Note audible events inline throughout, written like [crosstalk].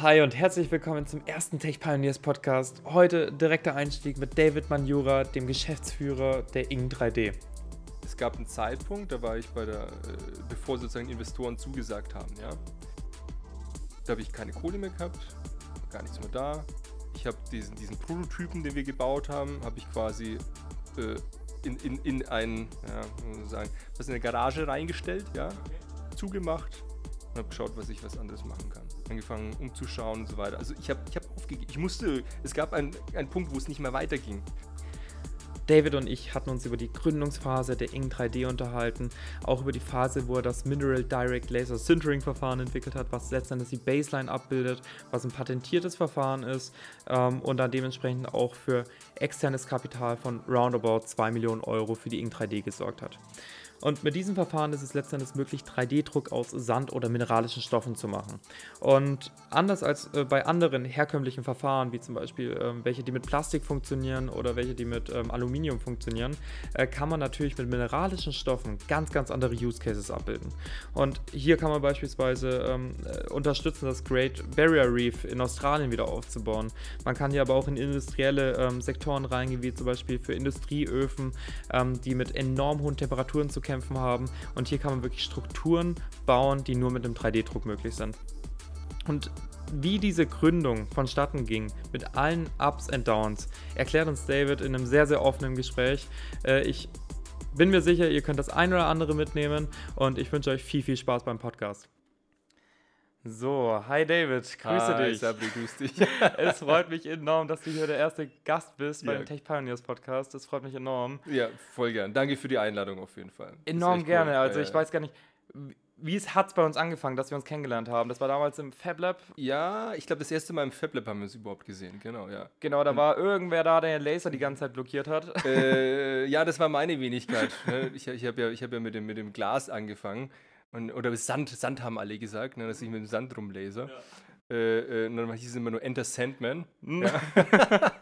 Hi und herzlich willkommen zum ersten Tech Pioneers Podcast. Heute direkter Einstieg mit David Manjura, dem Geschäftsführer der Ing 3D. Es gab einen Zeitpunkt, da war ich bei der, äh, bevor sozusagen Investoren zugesagt haben, ja. Da habe ich keine Kohle mehr gehabt, gar nichts mehr da. Ich habe diesen, diesen Prototypen, den wir gebaut haben, habe ich quasi äh, in, in, in ein, ja, sagen, was in eine Garage reingestellt, ja, zugemacht und habe geschaut, was ich was anderes machen kann. Angefangen umzuschauen und so weiter. Also ich habe ich hab aufgegeben. Ich musste, es gab einen, einen Punkt, wo es nicht mehr weiterging. David und ich hatten uns über die Gründungsphase der Ing 3D unterhalten, auch über die Phase, wo er das Mineral Direct Laser Sintering Verfahren entwickelt hat, was letztendlich die Baseline abbildet, was ein patentiertes Verfahren ist ähm, und dann dementsprechend auch für externes Kapital von roundabout 2 Millionen Euro für die Ing 3D gesorgt hat. Und mit diesem Verfahren ist es letztendlich möglich, 3D-Druck aus Sand oder mineralischen Stoffen zu machen. Und anders als äh, bei anderen herkömmlichen Verfahren, wie zum Beispiel äh, welche, die mit Plastik funktionieren oder welche, die mit ähm, Aluminium funktionieren, äh, kann man natürlich mit mineralischen Stoffen ganz, ganz andere Use Cases abbilden. Und hier kann man beispielsweise ähm, äh, unterstützen, das Great Barrier Reef in Australien wieder aufzubauen. Man kann hier aber auch in industrielle ähm, Sektoren reingehen, wie zum Beispiel für Industrieöfen, ähm, die mit enorm hohen Temperaturen zu kämpfen haben. Und hier kann man wirklich Strukturen bauen, die nur mit einem 3D-Druck möglich sind. Und wie diese Gründung vonstatten ging, mit allen Ups und Downs, erklärt uns David in einem sehr, sehr offenen Gespräch. Äh, ich bin mir sicher, ihr könnt das ein oder andere mitnehmen und ich wünsche euch viel, viel Spaß beim Podcast. So, hi David, grüße Hi, dich. Sabri, grüß dich. [laughs] es freut mich enorm, dass du hier der erste Gast bist Ja. beim Tech Pioneers Podcast. Das freut mich enorm. ja, voll gern. Danke für die Einladung auf jeden Fall. Enorm echt cool. gerne. Also ich weiß gar nicht, wie es hat bei uns angefangen, dass wir uns kennengelernt haben. Das war damals im Fab Lab. Ja, ich glaube, das erste Mal im FabLab haben wir es überhaupt gesehen. Genau, ja. Genau, da war irgendwer da, der den Laser die ganze Zeit blockiert hat. äh, ja, das war meine [laughs] Wenigkeit. ne? Ich, ich habe ja, ich hab ja mit, dem, mit dem Glas angefangen. Und, oder Sand, Sand haben alle gesagt, ne, dass ich mit dem Sand rumlaser. Äh, äh, und dann hieß es immer nur Enter Sandman. Ja. [laughs]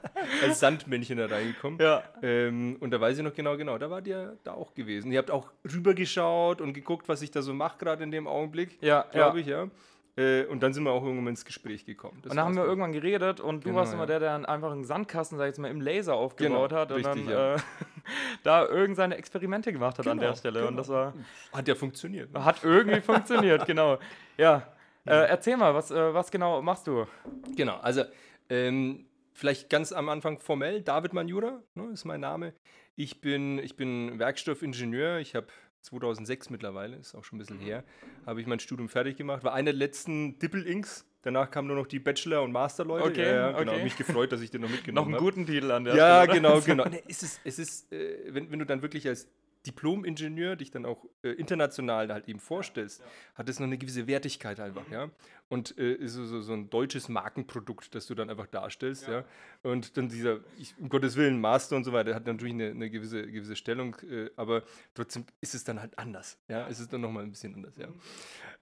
Als Sandmännchen da reingekommen. Ja. Ähm, und da weiß ich noch genau, genau, da war der da auch gewesen. Ihr habt auch rübergeschaut und geguckt, was ich da so mache, gerade in dem Augenblick. Ja, glaube ja. ich, ja. Äh, und dann sind wir auch irgendwann ins Gespräch gekommen. Das Und dann haben wir dann. irgendwann geredet und du Genau, warst immer ja. der, der dann einfach einen Sandkasten, sag ich jetzt mal, im Laser aufgebaut Genau, hat und richtig, dann ja. äh, [laughs] da irgend seine Experimente gemacht hat an Genau, der Stelle. Und genau. das war, Hat ja funktioniert. ne? hat irgendwie funktioniert, [laughs] genau. Ja. Äh, erzähl mal, was, äh, was genau machst du? Genau, also ähm, vielleicht ganz am Anfang formell, David Manjura ne, ist mein Name. Ich bin, ich bin Werkstoffingenieur, ich habe 2006 mittlerweile, ist auch schon ein bisschen her, habe ich mein Studium fertig gemacht, war einer der letzten Dippel-Inks, danach kamen nur noch die Bachelor- und Master-Leute. Okay, ja, ja, genau, okay. mich gefreut, dass ich den noch [laughs] Noch mitgenommen einen habe. guten Titel an der Ja, Stelle. genau, [laughs] genau. Nee, es ist, es ist äh, wenn, wenn du dann wirklich als Diplom-Ingenieur dich dann auch äh, international halt eben vorstellst, hat es noch eine gewisse Wertigkeit einfach, ja. Und äh, ist so, so, so ein deutsches Markenprodukt, das du dann einfach darstellst, ja. Und dann dieser, ich, um Gottes Willen, Master und so weiter, hat natürlich eine, eine gewisse, gewisse Stellung, äh, aber trotzdem ist es dann halt anders, ja. Es ist dann nochmal ein bisschen anders, ja.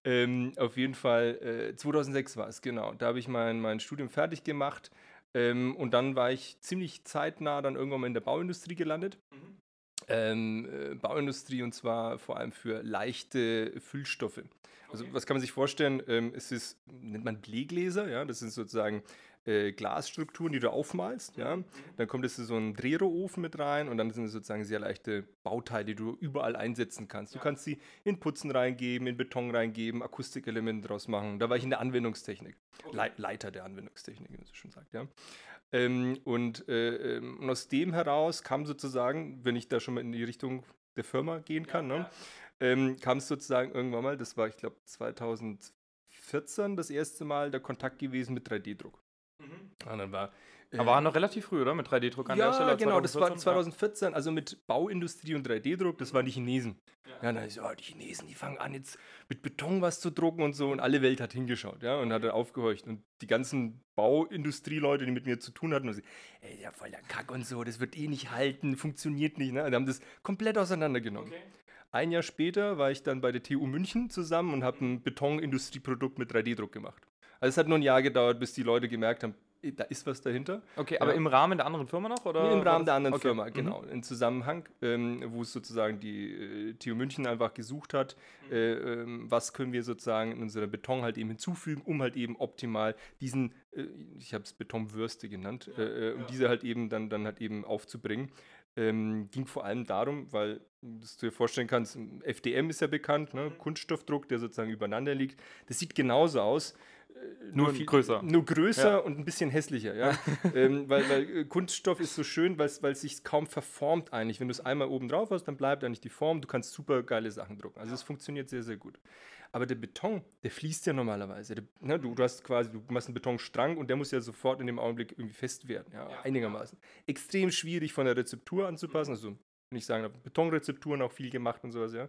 Ähm, auf jeden Fall, äh, 2006 war es, genau. Da habe ich mein, mein Studium fertig gemacht. Ähm, und dann war ich ziemlich zeitnah dann irgendwann mal in der Bauindustrie gelandet. Ähm, äh, Bauindustrie und zwar vor allem für leichte Füllstoffe. Also was kann man sich vorstellen? Ähm, es ist, nennt man Bleegläser, ja, das sind sozusagen äh, Glasstrukturen, die du aufmalst, ja. Dann kommt es in so einen Drehrohrofen mit rein und dann sind es sozusagen sehr leichte Bauteile, die du überall einsetzen kannst. Du kannst sie in Putzen reingeben, in Beton reingeben, Akustikelemente draus machen. Da war ich in der Anwendungstechnik. Lei- Leiter der Anwendungstechnik, wie man so schon sagt, ja. Ähm, und, äh, ähm, und aus dem heraus kam sozusagen, wenn ich da schon mal in die Richtung der Firma gehen kann, ne, ähm, kam es sozusagen irgendwann mal, das war ich glaube 2014 das erste Mal der Kontakt gewesen mit 3D-Druck. Und dann war Aber war noch relativ früh, oder? Mit 3D-Druck an der ja, Stelle. genau, das war 2014? 2014, also mit Bauindustrie und 3D-Druck, das waren die Chinesen. Ja, dann ist, ja, die Chinesen, die fangen an jetzt mit Beton was zu drucken und so und alle Welt hat hingeschaut, ja, und hat aufgehorcht und die ganzen Bauindustrieleute, die mit mir zu tun hatten, und sie, ey, ja, voll der Kack und so, das wird eh nicht halten, funktioniert nicht, ne, und haben das komplett auseinandergenommen. Ein Jahr später war ich dann bei der TU München zusammen und habe ein Betonindustrieprodukt mit 3D-Druck gemacht. Also es hat nur ein Jahr gedauert, bis die Leute gemerkt haben, da ist was dahinter. Okay, aber Ja. im Rahmen der anderen Firma noch? Oder Im Rahmen der anderen okay. Firma, Mhm. genau. In Zusammenhang, ähm, wo es sozusagen die äh, TU München einfach gesucht hat, äh, ähm, was können wir sozusagen in unserem Beton halt eben hinzufügen, um halt eben optimal diesen, äh, ich habe es Betonwürste genannt, äh, äh, um diese halt eben dann, dann halt eben aufzubringen. Ähm, ging vor allem darum, weil, dass du dir vorstellen kannst, FDM ist ja bekannt, ne? Kunststoffdruck, der sozusagen übereinander liegt. Das sieht genauso aus. Äh, Nur größer. Nur größer Ja. und ein bisschen hässlicher, ja. [laughs] ähm, weil, weil äh, Kunststoff ist so schön, weil es sich kaum verformt eigentlich. Wenn du es einmal oben drauf hast, dann bleibt eigentlich die Form. Du kannst super geile Sachen drucken. Also es funktioniert sehr, sehr gut. Aber der Beton, der fließt ja normalerweise. Der, ne, du, du hast quasi, du machst einen Betonstrang und der muss ja sofort in dem Augenblick irgendwie fest werden, ja, einigermaßen. Extrem schwierig von der Rezeptur anzupassen. Also, wenn ich sagen, Betonrezepturen auch viel gemacht und sowas, ja.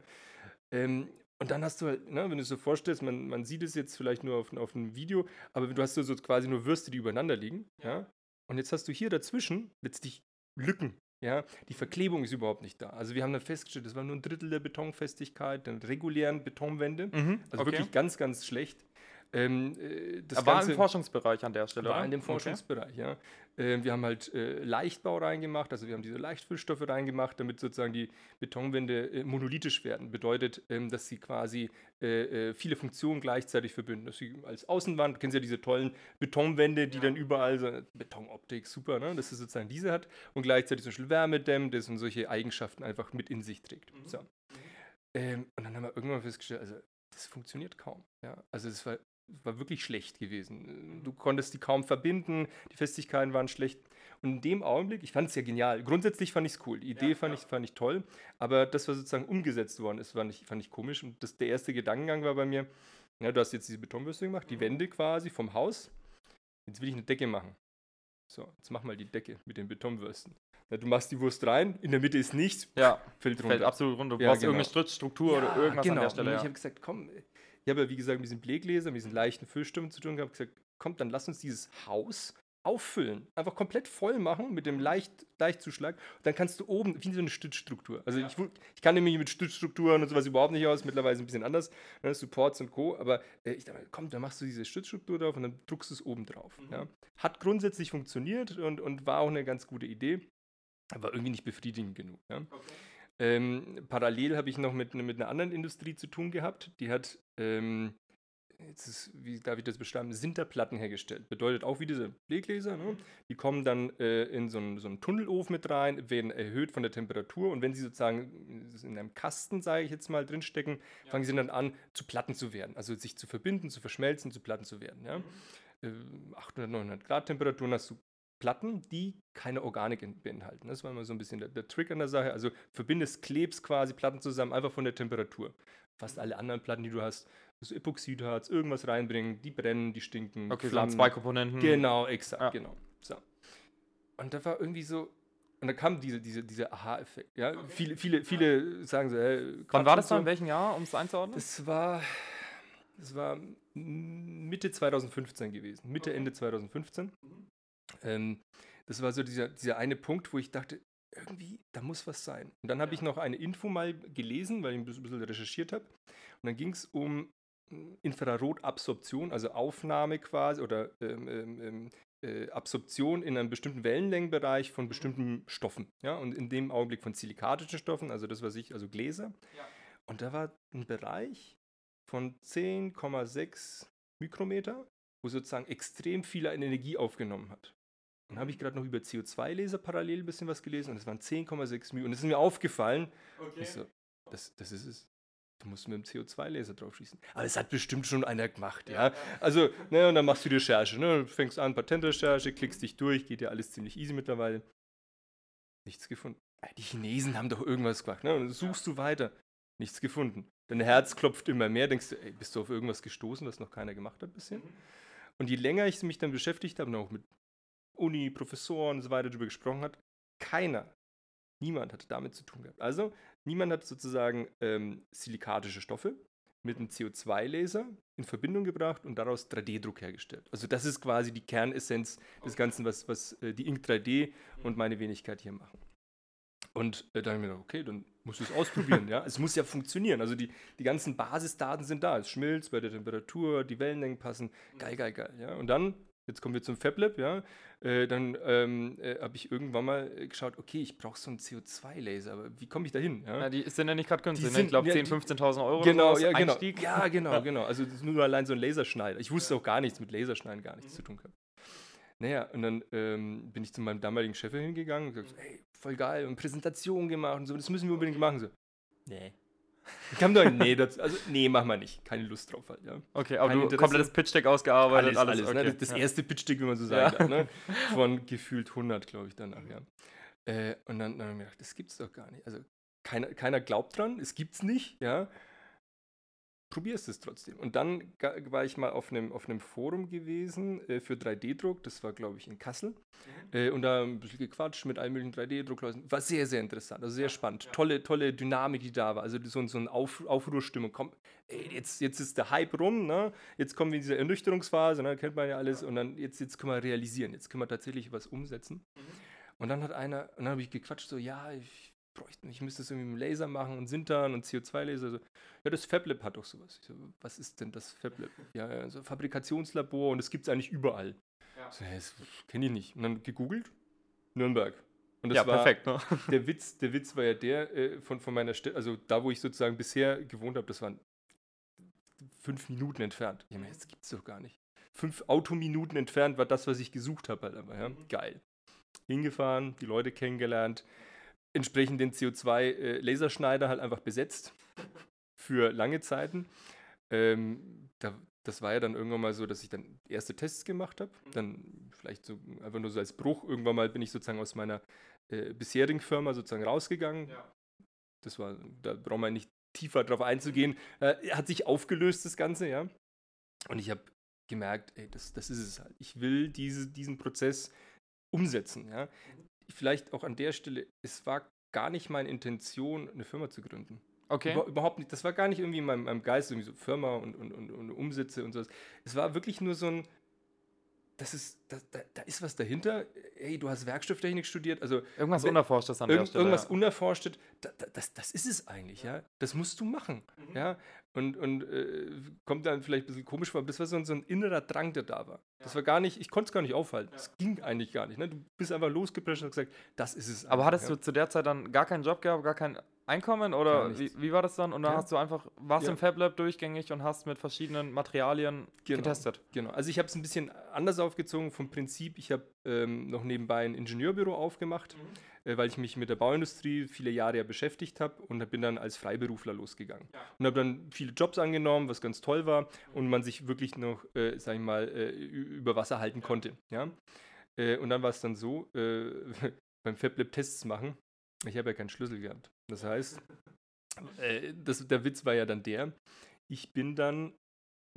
Ähm, und dann hast du halt, ne, wenn du es so vorstellst, man, man sieht es jetzt vielleicht nur auf, auf einem Video, aber du hast so, so quasi nur Würste, die übereinander liegen, ja. Und jetzt hast du hier dazwischen letztlich Lücken, ja. Die Verklebung ist überhaupt nicht da. Also wir haben dann festgestellt, das war nur ein Drittel der Betonfestigkeit, der regulären Betonwände. Mhm. Also okay. wirklich ganz, ganz schlecht. Ähm, äh, das Er war Ganze im Forschungsbereich an der Stelle. war oder? in dem Okay. Forschungsbereich, ja. Ähm, wir haben halt äh, Leichtbau reingemacht, also wir haben diese Leichtfüllstoffe reingemacht, damit sozusagen die Betonwände äh, monolithisch werden. Bedeutet, ähm, dass sie quasi viele Funktionen gleichzeitig verbinden. Dass sie als Außenwand, kennen Sie ja diese tollen Betonwände, die dann überall so Betonoptik, super, ne? dass es sozusagen diese hat und gleichzeitig zum Beispiel Wärme dämmt das und solche Eigenschaften einfach mit in sich trägt. So. Ähm, und dann haben wir irgendwann festgestellt, also das funktioniert kaum. Ja? Also es war, war wirklich schlecht gewesen. Du konntest die kaum verbinden, die Festigkeiten waren schlecht. Und in dem Augenblick, ich fand es ja genial. Grundsätzlich fand ich es cool. Die Idee fand, Ich, fand ich toll. Aber das, was sozusagen umgesetzt worden ist, fand ich, fand ich komisch. Und das, der erste Gedankengang war bei mir, ja, du hast jetzt diese Betonbürste gemacht, die Wände quasi vom Haus. Jetzt will ich eine Decke machen. So, jetzt mach mal die Decke mit den Betonwürsten. Ja, du machst die Wurst rein, in der Mitte ist nichts, Ja, fällt runter. fällt absolut runter. Du Ja, brauchst genau. irgendeine Stritzstruktur oder irgendwas an der Stelle. Und Ja. ich habe gesagt, komm, ich habe ja wie gesagt mit diesen Bleegläsern, mit diesen leichten Füllstimmen zu tun gehabt, gesagt, komm, dann lass uns dieses Haus auffüllen. Einfach komplett voll machen mit dem leicht, Leichtzuschlag. Und dann kannst du oben, wie so eine Stützstruktur. Also ich, wu- ich kann nämlich mit Stützstrukturen und sowas überhaupt nicht aus, mittlerweile ein bisschen anders, ne, Supports und Co. Aber äh, ich dachte, komm, dann machst du diese Stützstruktur drauf und dann druckst du es oben drauf. Ja. Hat grundsätzlich funktioniert und, und war auch eine ganz gute Idee, aber irgendwie nicht befriedigend genug. Ja. Ähm, parallel habe ich noch mit, mit einer anderen Industrie zu tun gehabt. Die hat, ähm, jetzt ist, wie darf ich das beschreiben, Sinterplatten hergestellt. Bedeutet auch wie diese Bleegläser. Ne? Die kommen dann äh, in so einen, so einen Tunnelofen mit rein, werden erhöht von der Temperatur und wenn sie sozusagen in einem Kasten, sage ich jetzt mal, drinstecken, fangen sie dann an zu Platten zu werden. Also sich zu verbinden, zu verschmelzen, zu Platten zu werden. Ja? Äh, 800, 900 Grad Temperaturen hast du Platten, die keine Organik in- beinhalten. Das war immer so ein bisschen der, der Trick an der Sache. Also verbindest, klebst quasi Platten zusammen, einfach von der Temperatur. Fast alle anderen Platten, die du hast, so Epoxidharz, irgendwas reinbringen, die brennen, die stinken. Okay, so flammen. haben zwei Komponenten. Genau, exakt, Ja. genau. So. Und da war irgendwie so, und da kam diese, diese, dieser Aha-Effekt. Ja? Viele, viele, viele sagen so, hey, Wann war das dann? so. In welchem Jahr, um es einzuordnen? Das war, das war Mitte 2015 gewesen. Mitte, Ende 2015. Ähm, das war so dieser, dieser eine Punkt, wo ich dachte, irgendwie, da muss was sein. Und dann habe ich noch eine Info mal gelesen, weil ich ein bisschen recherchiert habe. Und dann ging es um Infrarotabsorption, also Aufnahme quasi oder ähm, ähm, ähm, äh, Absorption in einem bestimmten Wellenlängenbereich von bestimmten Stoffen. Ja? Und in dem Augenblick von silikatischen Stoffen, also das, was ich, also Gläser. Und da war ein Bereich von 10,6 Mikrometer, wo sozusagen extrem viel Energie aufgenommen hat. Und habe ich gerade noch über CO2-Laser parallel ein bisschen was gelesen und es waren 10,6 Mikrometer. Und es ist mir aufgefallen, ich so, das, das ist es. Du musst mit dem CO2-Laser drauf schießen. Aber das hat bestimmt schon einer gemacht, ja. Also, ne, und dann machst du die Recherche, ne? Du fängst an, Patentrecherche, klickst dich durch, geht ja alles ziemlich easy mittlerweile. Nichts gefunden. Die Chinesen haben doch irgendwas gemacht, ne? Und dann suchst du weiter. Nichts gefunden. Dein Herz klopft immer mehr, denkst du, ey, bist du auf irgendwas gestoßen, was noch keiner gemacht hat bisher? Und je länger ich mich dann beschäftigt habe, und auch mit Uni, Professoren und so weiter darüber gesprochen hat, keiner, niemand hat damit zu tun gehabt. Also, niemand hat sozusagen ähm, silikatische Stoffe mit einem CO2-Laser in Verbindung gebracht und daraus 3D-Druck hergestellt. Also das ist quasi die Kernessenz des Ganzen, was, was äh, die Ink 3D und meine Wenigkeit hier machen. Und äh, dann habe ich mir gedacht, okay, dann musst du es ausprobieren. [laughs] ja? Es muss ja funktionieren. Also die, die ganzen Basisdaten sind da. Es schmilzt bei der Temperatur, die Wellenlängen passen. Geil, geil, geil. Ja? Und dann jetzt kommen wir zum FabLab, ja. Äh, dann ähm, äh, habe ich irgendwann mal äh, geschaut, okay, ich brauche so einen CO2-Laser, aber wie komme ich da hin? Ja? ja? die sind ja nicht gerade günstig, ne? ich glaube 10.000, 15.000 Euro genau, oder so ja, genau. Einstieg. Ja, genau, [laughs] genau. Also nur allein so ein Laserschneider. Ich wusste auch gar nichts mit Laserschneiden, gar nichts mhm. zu tun gehabt. Naja, und dann ähm, bin ich zu meinem damaligen Chef hingegangen und gesagt, so, hey, voll geil, und Präsentation gemacht und so, das müssen wir unbedingt machen. So, nee. Ich kam doch, nee, das, also, nee, mach mal nicht. Keine Lust drauf halt, ja. Okay, aber Kein du Interesse. komplettes Pitch-Deck ausgearbeitet, alles. alles, ne? okay. ne? Das, das ja. erste Pitch-Deck, wie man so sagen ja. darf, ne? [laughs] Von gefühlt 100, glaube ich, danach, ja. Äh, und dann, dann habe ich mir gedacht, das gibt's doch gar nicht. Also, keiner, keiner glaubt dran, es gibt's nicht, ja probierst es trotzdem. Und dann war ich mal auf einem, auf einem Forum gewesen äh, für 3D-Druck, das war, glaube ich, in Kassel. Mhm. Äh, und da ein bisschen gequatscht mit allen möglichen 3D-Druckleuten. War sehr, sehr interessant, also sehr spannend. Ja. Tolle, tolle Dynamik, die da war. Also so, so eine Auf, Aufruhrstimmung. Komm, ey, jetzt, jetzt ist der Hype rum, ne? jetzt kommen wir in diese Ernüchterungsphase, ne? kennt man ja alles. Und dann jetzt, jetzt können wir realisieren, jetzt können wir tatsächlich was umsetzen. Mhm. Und dann hat einer, und dann habe ich gequatscht, so, ja, ich bräuchten, ich müsste das irgendwie mit dem Laser machen und Sintern und CO2-Laser. So. Ja, das FabLab hat doch sowas. So, was ist denn das FabLab? Ja, ja so Fabrikationslabor und das gibt es eigentlich überall. Ja. So, ja, das kenne ich nicht. Und dann gegoogelt, Nürnberg. Und das ja, war, perfekt. Ne? [laughs] Der, Witz, der Witz war ja der äh, von, von meiner Stelle, also da, wo ich sozusagen bisher gewohnt habe, das waren fünf Minuten entfernt. Ja, das gibt es doch gar nicht. Fünf Autominuten entfernt war das, was ich gesucht habe. Halt aber, ja? Mhm. Geil. Hingefahren, die Leute kennengelernt entsprechend den CO2-Laserschneider äh, halt einfach besetzt für lange Zeiten. Ähm, da, das war ja dann irgendwann mal so, dass ich dann erste Tests gemacht habe. Mhm. Dann vielleicht so einfach nur so als Bruch. Irgendwann mal bin ich sozusagen aus meiner äh, bisherigen Firma sozusagen rausgegangen. Ja. Das war, da braucht man nicht tiefer drauf einzugehen. Äh, hat sich aufgelöst, das Ganze, ja. Und ich habe gemerkt, ey, das, das ist es halt. Ich will diese, diesen Prozess umsetzen, ja. Vielleicht auch an der Stelle, es war gar nicht meine Intention, eine Firma zu gründen. Okay. Über, überhaupt nicht. Das war gar nicht irgendwie in meinem, meinem Geist, irgendwie so Firma und, und, und, und Umsätze und sowas. Es war wirklich nur so ein, das ist, da, da, da, ist was dahinter. Hey, du hast Werkstofftechnik studiert. Also irgendwas wenn, Unerforschtes an irgend, der Stelle. Irgendwas ja. Unerforschtes, da, das, das ist es eigentlich, ja. Das musst du machen. Mhm. Ja. Und, und äh, kommt dann vielleicht ein bisschen komisch vor, aber das war so ein, so ein innerer Drang, der da war. Ja. Das war gar nicht, ich konnte es gar nicht aufhalten. Das ging eigentlich gar nicht. Ne? Du bist einfach losgeprescht und hast gesagt, das ist es. Aber hattest du zu der Zeit dann gar keinen Job gehabt, gar kein Einkommen oder wie, wie, war das dann? Und dann ja. hast du einfach, warst ja. im FabLab durchgängig und hast mit verschiedenen Materialien genau. getestet. Genau, also ich habe es ein bisschen anders aufgezogen vom Prinzip. Ich habe ähm, noch nebenbei ein Ingenieurbüro aufgemacht, mhm. äh, weil ich mich mit der Bauindustrie viele Jahre ja beschäftigt habe und bin dann als Freiberufler losgegangen. Ja. Und habe dann viele Jobs angenommen, was ganz toll war mhm. und man sich wirklich noch, äh, sag ich mal, äh, über Wasser halten konnte. Ja? Äh, und dann war es dann so, äh, [laughs] beim FabLab Tests machen, ich habe ja keinen Schlüssel gehabt. Das heißt, äh, das, der Witz war ja dann der, ich bin dann,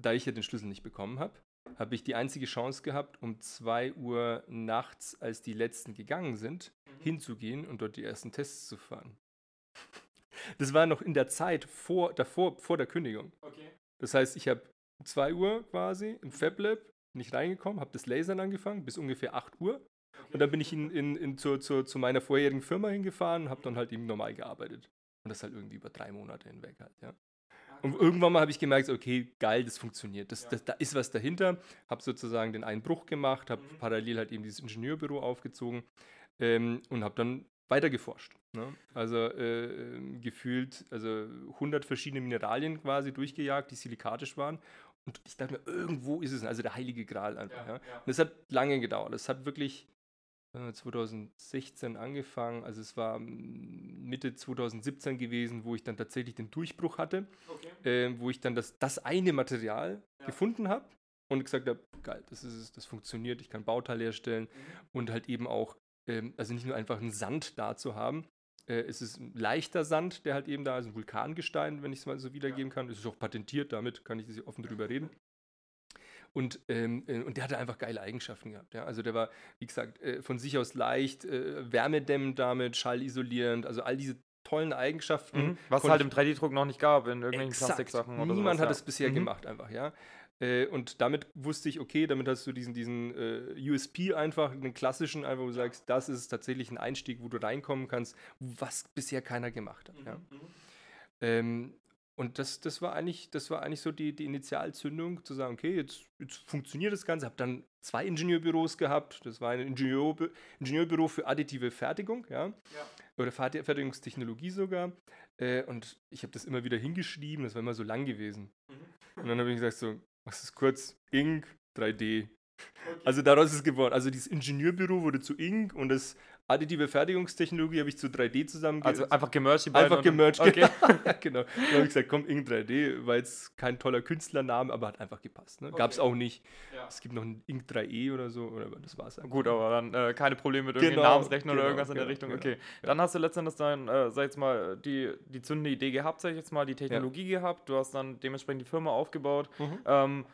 da ich ja den Schlüssel nicht bekommen habe, habe ich die einzige Chance gehabt, um 2 Uhr nachts, als die letzten gegangen sind, mhm. hinzugehen und dort die ersten Tests zu fahren. Das war noch in der Zeit vor, davor, vor der Kündigung. Okay. Das heißt, ich habe 2 Uhr quasi im FabLab nicht reingekommen, habe das Lasern angefangen bis ungefähr 8 Uhr und dann bin ich in, in, in zu, zu, zu, meiner vorherigen Firma hingefahren und habe dann halt eben normal gearbeitet. Und das halt irgendwie über drei Monate hinweg halt, ja. Und irgendwann mal habe ich gemerkt, okay, geil, das funktioniert. Das, das, da ist was dahinter. Habe sozusagen den Einbruch gemacht, habe mhm. parallel halt eben dieses Ingenieurbüro aufgezogen ähm, und habe dann weiter geforscht. Ne? Also äh, gefühlt, also 100 verschiedene Mineralien quasi durchgejagt, die silikatisch waren. Und ich dachte mir, irgendwo ist es, also der heilige Gral einfach. Ja, ja. Und es hat lange gedauert. Es hat wirklich 2016 angefangen, also es war Mitte 2017 gewesen, wo ich dann tatsächlich den Durchbruch hatte, okay. äh, wo ich dann das, das eine Material ja. gefunden habe und gesagt habe, geil, das ist das funktioniert, ich kann Bauteile herstellen mhm. und halt eben auch, ähm, also nicht nur einfach einen Sand da zu haben, äh, es ist ein leichter Sand, der halt eben da ist, ein Vulkangestein, wenn ich es mal so wiedergeben ja. kann, es ist auch patentiert, damit kann ich offen drüber reden. Und, ähm, äh, und der hatte einfach geile Eigenschaften gehabt. Ja? Also der war, wie gesagt, äh, von sich aus leicht, äh, wärmedämmend damit, schallisolierend, also all diese tollen Eigenschaften. Mhm. Was es halt im 3D-Druck noch nicht gab, in irgendwelchen exakt. Plastiksachen oder Niemand sowas, hat es bisher mhm. gemacht, einfach, ja. Äh, und damit wusste ich, okay, damit hast du diesen, diesen äh, USP einfach, den klassischen, einfach, wo du sagst, das ist tatsächlich ein Einstieg, wo du reinkommen kannst, was bisher keiner gemacht hat. Mhm. Ja. Mhm. Ähm, und das, das, war eigentlich, das war eigentlich so die, die Initialzündung, zu sagen, okay, jetzt, jetzt funktioniert das Ganze. Habe dann zwei Ingenieurbüros gehabt. Das war ein Ingenieur, Ingenieurbüro für additive Fertigung, ja. ja. Oder Fertigungstechnologie sogar. Äh, und ich habe das immer wieder hingeschrieben, das war immer so lang gewesen. Mhm. Und dann habe ich gesagt, so, was ist kurz? Ink, 3D. Okay. Also daraus ist es geworden. Also dieses Ingenieurbüro wurde zu Ink und das additive Fertigungstechnologie habe ich zu 3D zusammen. Also einfach gemerged. Einfach gemerged, okay. [laughs] genau. Dann habe ich gesagt, komm, Ing 3D, war jetzt kein toller Künstlername, aber hat einfach gepasst. Ne? Okay. Gab es auch nicht. Ja. Es gibt noch ein Ing 3E oder so, oder das war es Gut, aber dann äh, keine Probleme mit irgendwie genau, Namensrechten genau, oder irgendwas genau, in der genau, Richtung. Genau. Okay, ja. dann hast du letztendlich dann, äh, sag jetzt mal, die, die zündende Idee gehabt, sag ich jetzt mal, die Technologie ja. gehabt. Du hast dann dementsprechend die Firma aufgebaut. Mhm. Ähm,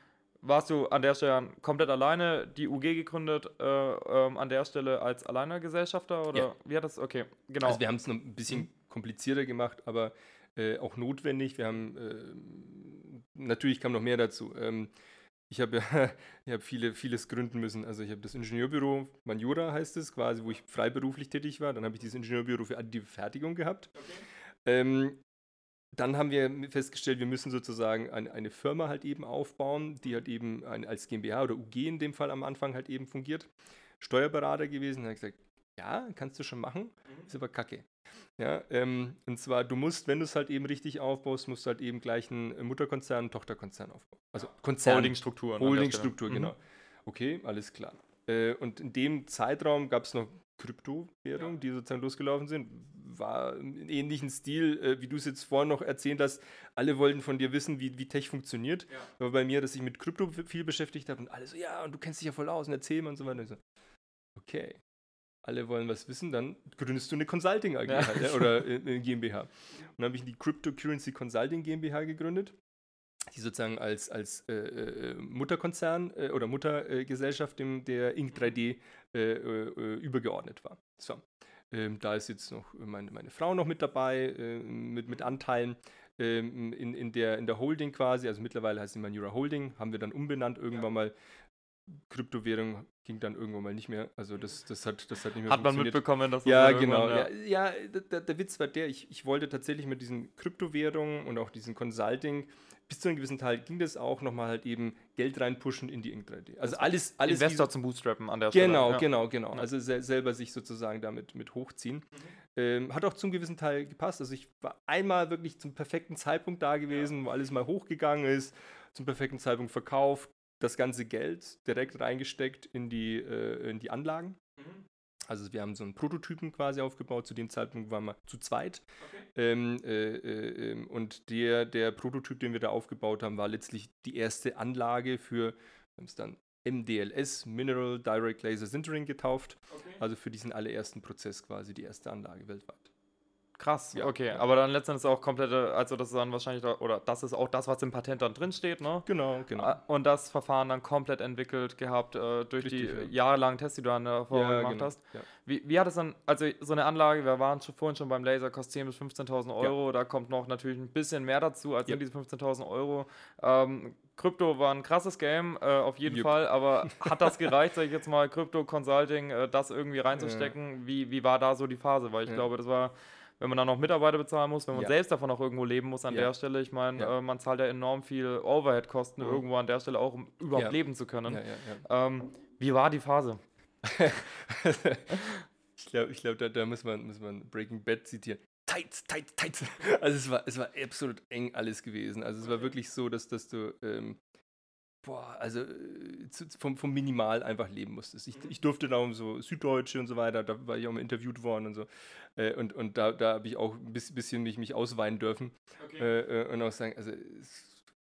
warst du an der Stelle komplett alleine, die UG gegründet, äh, ähm, an der Stelle als alleiner Gesellschafter oder ja. wie hat das? Okay, genau. Also wir haben es noch ein bisschen mhm. komplizierter gemacht, aber äh, auch notwendig. Wir haben äh, natürlich kam noch mehr dazu. Ähm, ich habe ja, [laughs] ich hab viele, vieles gründen müssen. Also ich habe das Ingenieurbüro Manjura heißt es, quasi, wo ich freiberuflich tätig war. Dann habe ich dieses Ingenieurbüro für additive Fertigung gehabt. Okay. Ähm, dann haben wir festgestellt, wir müssen sozusagen eine, eine Firma halt eben aufbauen, die halt eben ein, als GmbH oder UG in dem Fall am Anfang halt eben fungiert. Steuerberater gewesen, und hat gesagt, ja, kannst du schon machen, mhm. ist aber kacke. Ja, ähm, und zwar, du musst, wenn du es halt eben richtig aufbaust, musst du halt eben gleich einen Mutterkonzern, einen Tochterkonzern aufbauen. Also Konzern. Holdingstruktur. Holdingstruktur, genau. Mhm. Okay, alles klar. Äh, und in dem Zeitraum gab es noch Kryptowährungen, ja. die sozusagen losgelaufen sind war im ähnlichen Stil, äh, wie du es jetzt vorhin noch erzählt hast. Alle wollten von dir wissen, wie, wie Tech funktioniert. Ja. Aber bei mir, dass ich mit Krypto viel beschäftigt habe und alle so, ja, und du kennst dich ja voll aus und erzähl mal und so weiter. Und so, okay, alle wollen was wissen, dann gründest du eine Consulting AG ja. halt, oder eine GmbH. Und dann habe ich die Cryptocurrency Consulting GmbH gegründet, die sozusagen als, als äh, äh, Mutterkonzern äh, oder Muttergesellschaft dem, der Inc. 3D äh, äh, übergeordnet war. So. Ähm, da ist jetzt noch meine, meine Frau noch mit dabei, äh, mit, mit Anteilen ähm, in, in, der, in der Holding quasi. Also mittlerweile heißt sie Manura Holding, haben wir dann umbenannt irgendwann ja. mal. Kryptowährung ging dann irgendwann mal nicht mehr. Also das, das, hat, das hat nicht mehr Hat man mitbekommen, dass das Ja, genau. Ja, ja, ja der, der, Witz war der, ich, ich wollte tatsächlich mit diesen Kryptowährungen und auch diesen Consulting bis zu einem gewissen Teil ging das auch nochmal halt eben Geld reinpushen in die Ink 3D. Also alles, alles Investor zum Bootstrappen an der Stelle. Genau, ja. genau, genau. Also se selber sich sozusagen damit mit hochziehen. Mhm. Ähm, hat auch zum gewissen Teil gepasst. Also ich war einmal wirklich zum perfekten Zeitpunkt da gewesen, ja. wo alles mal hochgegangen ist, zum perfekten Zeitpunkt verkauft, das ganze Geld direkt reingesteckt in die, äh, in die Anlagen. Mhm. Also wir haben so einen Prototypen quasi aufgebaut. Zu dem Zeitpunkt waren wir zu zweit. Okay. Ähm, äh, äh, ähm, und der, der Prototyp, den wir da aufgebaut haben, war letztlich die erste Anlage für, wir es dann MDLS, Mineral Direct Laser Sintering getauft. Okay. Also für diesen allerersten Prozess quasi die erste Anlage weltweit. Krass, ja, okay. Ja. Aber dann letztendlich auch komplette, also das ist dann wahrscheinlich, oder das ist auch das, was im Patent dann drin steht, ne? Genau, genau. Äh, und das Verfahren dann komplett entwickelt gehabt äh, durch Richtig, die ja. jahrelangen Tests, die du dann davor ja, gemacht genau. hast. Wie, wie hat es dann, also so eine Anlage, wir waren schon, vorhin schon beim Laser, kostet 10.000 bis 15.000 Euro, da kommt noch natürlich ein bisschen mehr dazu als ja. diese 15.000 Euro. Ähm, Krypto war ein krasses Game, äh, auf jeden yep. Fall, aber [laughs] hat das gereicht, sag ich jetzt mal, Krypto Consulting, äh, das irgendwie reinzustecken? Wie, wie war da so die Phase? Weil ich glaube, das war wenn man dann noch Mitarbeiter bezahlen muss, wenn man ja. selbst davon auch irgendwo leben muss an ja. der Stelle. Ich meine, ja. äh, man zahlt ja enorm viel Overhead-Kosten mhm. irgendwo an der Stelle auch, um überhaupt leben zu können. Ähm, wie war die Phase? [laughs] ich glaube, ich glaub, da, da muss, man, muss man Breaking Bad zitieren. Tight, tight, tight. [laughs] Also es war, es war absolut eng alles gewesen. Also es war wirklich so, dass, dass du ähm, boah, also äh, vom, vom Minimal einfach leben musstest. Ich, ich durfte da um so Süddeutsche und so weiter, da war ich auch mal interviewt worden und so. Äh, und, und da, da habe ich auch ein bisschen mich, mich ausweinen dürfen. Okay. Äh, und auch sagen, also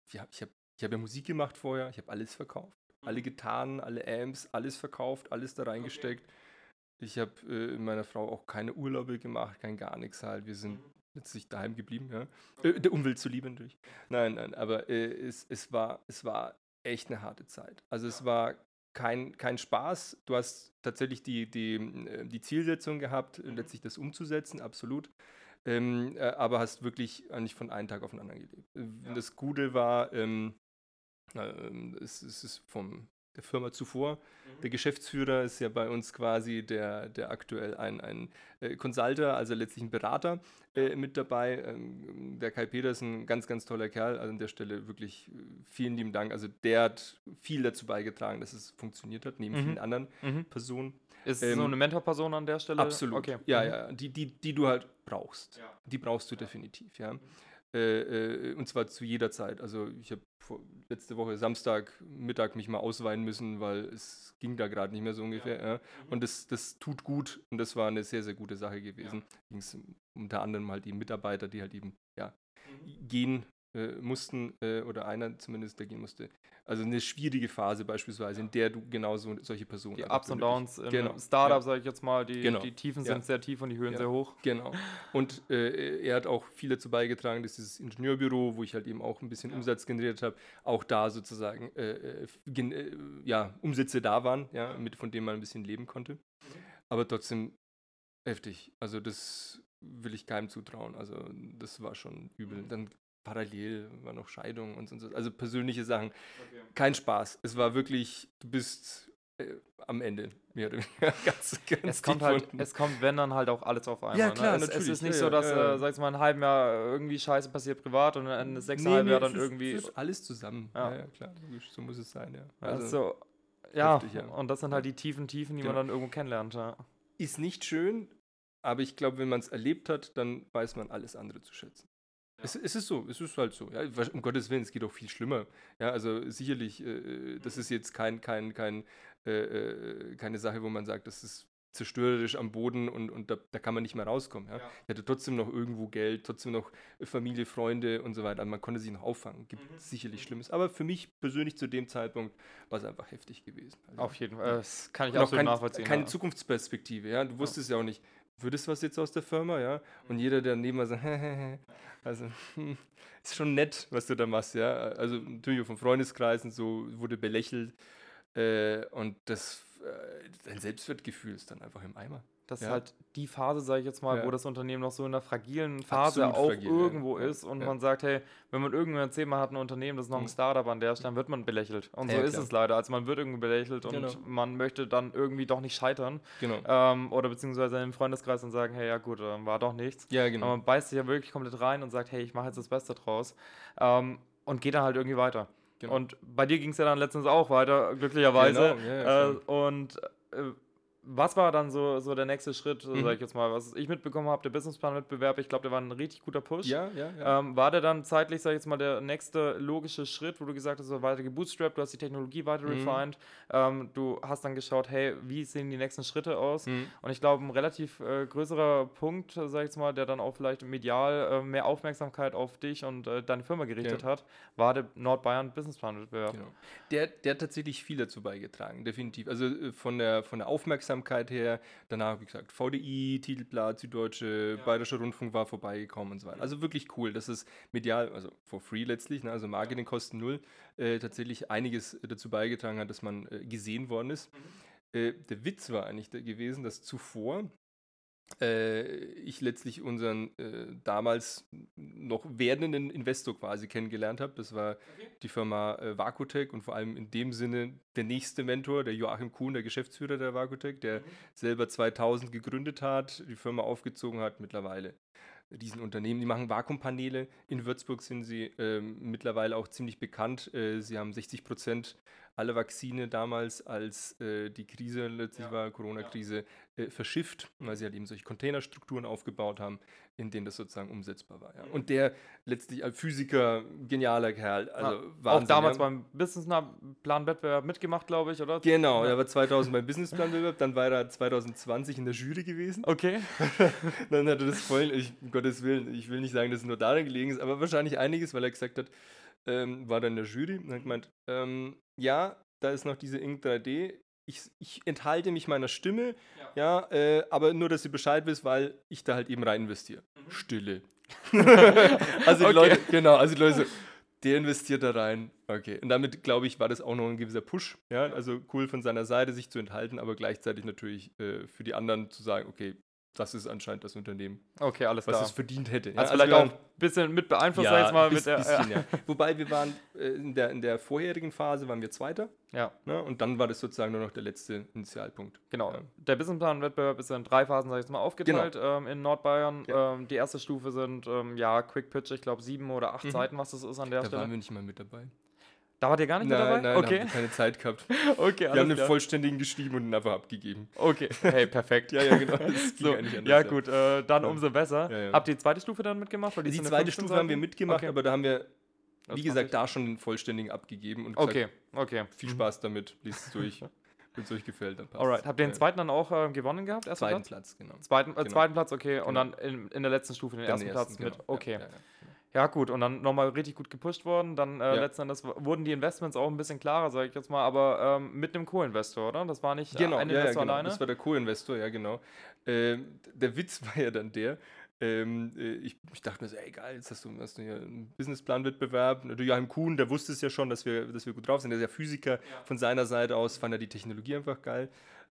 ich habe ich hab ja Musik gemacht vorher, ich habe alles verkauft. Mhm. Alle Gitarren, alle Amps, alles verkauft, alles da reingesteckt. Okay. Ich habe äh, meiner Frau auch keine Urlaube gemacht, kein gar nichts halt. Wir sind mhm. letztlich daheim geblieben, ja. Äh, der Umwelt zuliebe natürlich. Nein, nein, aber äh, es, es, war, es war echt eine harte Zeit. Also es war kein, kein Spaß. Du hast tatsächlich die, die, äh, die Zielsetzung gehabt, mhm. letztlich das umzusetzen, absolut. Ähm, äh, aber hast wirklich eigentlich von einem Tag auf den anderen gelebt. Äh, ja. Das Gute war, ähm, äh, es, es, ist vom, der Firma zuvor. Der Geschäftsführer ist ja bei uns quasi der, der aktuell ein, ein äh, Consulter, also letztlich ein Berater äh, mit dabei. Ähm, der Kai Petersen, ganz, ganz toller Kerl. Also an der Stelle wirklich äh, vielen lieben Dank. Also der hat viel dazu beigetragen, dass es funktioniert hat, neben Mhm. vielen anderen Mhm. Personen. Ist Ähm, so eine Mentorperson an der Stelle? Absolut. Okay. Ja, Mhm. ja, die, die, die du halt brauchst. Ja. Die brauchst du definitiv, ja. Äh, äh, und zwar zu jeder Zeit. Also ich habe letzte Woche Samstag Mittag mich mal ausweinen müssen, weil es ging da gerade nicht mehr so ungefähr. Ja. Und das, das tut gut und das war eine sehr, sehr gute Sache gewesen. Ging es unter anderem halt die Mitarbeiter, die halt eben ja, gehen äh, mussten äh, oder einer zumindest, der gehen musste. Also eine schwierige Phase beispielsweise, in der du genauso solche Personen Die Ups und. Downs im Genau, Startup, ja. sage ich jetzt mal, die, Genau. die Tiefen Ja. sind sehr tief und die Höhen Ja. sehr hoch. Genau. Und äh, er hat auch viel dazu beigetragen, dass dieses Ingenieurbüro, wo ich halt eben auch ein bisschen Umsatz generiert habe, auch da sozusagen äh, äh, gen, äh, ja, Umsätze da waren, ja, mit, von denen man ein bisschen leben konnte. Aber trotzdem heftig. Also das will ich keinem zutrauen. Also das war schon übel. Dann parallel war noch Scheidung und so. Also persönliche Sachen. Kein Spaß. Es war wirklich, du bist äh, am Ende. Mehr oder weniger. [laughs] ganz, ganz Es kommt halt, es kommt, wenn dann halt auch alles auf einmal. Ja, klar, ne? es, es ist nicht Ja, so, dass, ja, ja. äh, sag ich mal, in einem halben Jahr irgendwie Scheiße passiert privat und in das sechste Nee, halbe Jahr nee, dann ist- irgendwie. Es ist alles zusammen. Ja. Ja, klar, logisch, so muss es sein, ja. Also, Also, ja, heftig, und das sind halt die tiefen Tiefen, die Genau. man dann irgendwo kennenlernt. Ist nicht schön, aber ich glaube, wenn man es erlebt hat, dann weiß man alles andere zu schätzen. Es, es ist so, es ist halt so. Ja, um Gottes Willen, es geht auch viel schlimmer. Ja, also sicherlich, äh, das ist jetzt kein, kein, kein, äh, äh, keine Sache, wo man sagt, das ist zerstörerisch am Boden und, und da, da kann man nicht mehr rauskommen. Ja? Ich hatte trotzdem noch irgendwo Geld, trotzdem noch Familie, Freunde und so weiter. Also man konnte sich noch auffangen. Gibt sicherlich Schlimmes. Aber für mich persönlich zu dem Zeitpunkt war es einfach heftig gewesen. Also, Auf jeden Fall. Das kann ich auch absolut kein, nachvollziehen. keine ja. Zukunftsperspektive, ja. Du wusstest ja auch nicht, wird es was jetzt aus der Firma, ja? Und jeder, der neben mir sagt, [laughs] also hm, ist schon nett, was du da machst, ja. Also natürlich auch vom Freundeskreis und so wurde belächelt. Äh, und das, äh, dein Selbstwertgefühl ist dann einfach im Eimer. Das ist Ja. halt die Phase, sage ich jetzt mal, Ja. wo das Unternehmen noch so in einer fragilen Phase Absolut auch fragil, irgendwo Ja, ist und man sagt, hey, wenn man irgendwann erzählt, man hat ein Unternehmen, das ist noch ein Mhm. Startup an der Stelle, dann wird man belächelt. Und so ist klar. es leider. Also man wird irgendwie belächelt und Genau. man möchte dann irgendwie doch nicht scheitern. Genau. Ähm, oder beziehungsweise im Freundeskreis dann sagen, hey, ja gut, ähm, war doch nichts. Ja, Aber genau. man beißt sich ja wirklich komplett rein und sagt, hey, ich mache jetzt das Beste draus. Ähm, und geht dann halt irgendwie weiter. Genau. Und bei dir ging es ja dann letztens auch weiter, glücklicherweise. Genau, äh, und äh, was war dann so, so der nächste Schritt, Mhm. sag ich jetzt mal, was ich mitbekommen habe, der Businessplan-Wettbewerb, ich glaube, der war ein richtig guter Push. Ja, ja, ja. Ähm, war der dann zeitlich, sag ich jetzt mal, der nächste logische Schritt, wo du gesagt hast, so weiter gebootstrapped, du hast die Technologie weiter Mhm. refined, ähm, du hast dann geschaut, hey, wie sehen die nächsten Schritte aus? Mhm. Und ich glaube, ein relativ äh, größerer Punkt, sag ich jetzt mal, der dann auch vielleicht medial äh, mehr Aufmerksamkeit auf dich und äh, deine Firma gerichtet Ja. hat, war der Nordbayern Businessplan-Wettbewerb. Genau. Der, der hat tatsächlich viel dazu beigetragen, definitiv. Also äh, von der, von der Aufmerksamkeit her, danach, wie gesagt, VDI, Titelblatt, Süddeutsche, Bayerischer Rundfunk war vorbeigekommen und so weiter. Also wirklich cool, dass es medial, also for free letztlich, ne, also Marketingkosten null, äh, tatsächlich einiges äh, dazu beigetragen hat, dass man äh, gesehen worden ist. Äh, der Witz war eigentlich der gewesen, dass zuvor ich letztlich unseren äh, damals noch werdenden Investor quasi kennengelernt habe. Das war die Firma äh, Vakutec und vor allem in dem Sinne der nächste Mentor, der Joachim Kuhn, der Geschäftsführer der Vakutec, der selber 2000 gegründet hat, die Firma aufgezogen hat mittlerweile. Diesen Unternehmen, die machen Vakuumpaneele. In Würzburg sind sie ähm, mittlerweile auch ziemlich bekannt. Äh, sie haben 60 Prozent aller Vakzine damals, als äh, die Krise letztlich war, Corona-Krise, äh, verschifft, weil sie halt eben solche Containerstrukturen aufgebaut haben, in denen das sozusagen umsetzbar war. Ja. Und der letztlich als Physiker, genialer Kerl, also Ja, auch damals ja. beim Businessplan-Wettbewerb mitgemacht, glaube ich, oder? Genau, Ja. er war 2000 beim Businessplan-Wettbewerb, dann war er 2020 in der Jury gewesen. Okay. [laughs] Dann hat er das voll, ich, um Gottes Willen, ich will nicht sagen, dass es nur daran gelegen ist, aber wahrscheinlich einiges, weil er gesagt hat, ähm, war dann in der Jury und hat gemeint, ähm, ja, da ist noch diese Ink 3D. Ich, ich enthalte mich meiner Stimme, ja, äh, aber nur, dass ihr Bescheid wisst, weil ich da halt eben rein investiere. Stille. [laughs] also die Okay. Leute, genau, also die Leute so, der investiert da rein. Okay. Und damit, glaube ich, war das auch noch ein gewisser Push. Ja, also cool von seiner Seite, sich zu enthalten, aber gleichzeitig natürlich äh, für die anderen zu sagen, okay, das ist anscheinend das Unternehmen, Okay, alles was klar. es verdient hätte. Ja, also wir vielleicht auch waren- ein bisschen mit beeinflusst, sag ich mal. bis, mit der, bisschen, ja. Wobei wir waren äh, in, der, in der vorherigen Phase waren wir Zweiter ja, ne? und dann war das sozusagen nur noch der letzte Initialpunkt. genau. Ja. Der Businessplan-Wettbewerb ist in drei Phasen, sag ich jetzt mal, aufgeteilt ähm, in Nordbayern. Ja. Ähm, die erste Stufe sind, ähm, ja, Quick Pitch, ich glaube, sieben oder acht Mhm. Seiten, was das ist an der Da Stelle. waren wir nicht mal mit dabei. Da wart ihr gar nicht nein, mit dabei? nein, okay. haben keine Zeit gehabt. [laughs] okay, Wir haben klar. vollständigen geschrieben und ihn einfach abgegeben. Okay, hey, perfekt. [laughs] Ja, ja, genau. Das [laughs] So, ja, gut, äh, dann Ja. umso besser. Ja, ja. Habt ihr die zweite Stufe dann mitgemacht? Weil Die ja zweite 15 Stufe haben wir Seiten? mitgemacht, Okay. aber da haben wir, Das wie fand gesagt, da schon den vollständigen abgegeben und gesagt, Okay, okay. viel Spaß damit, liest es durch. Wenn es euch gefällt, dann passt Alright. Habt ihr den zweiten dann auch äh, gewonnen gehabt? Erster Zweiten Platz? Platz, genau. Zweiten, äh, Genau. zweiten Platz, okay. Und Genau. dann in, in der letzten Stufe den ersten den Platz ersten, mit. genau. Okay. Ja, Ja, ja, ja. gut. Und dann nochmal richtig gut gepusht worden. Dann äh, Ja. letzten Endes wurden die Investments auch ein bisschen klarer, sage ich jetzt mal, aber ähm, mit einem Co-Investor, oder? Das war nicht Genau, ein ja, ja, Investor genau. alleine. das war der Co-Investor, ja genau. Ähm, der Witz [laughs] war ja dann der, ähm, äh, ich, ich dachte mir so, ey geil, jetzt hast du, hast du hier einen Businessplan-Wettbewerb. Joachim Kuhn, der wusste es ja schon, dass wir, dass wir gut drauf sind. Der ist ja Physiker. Von seiner Seite aus fand er die Technologie einfach geil.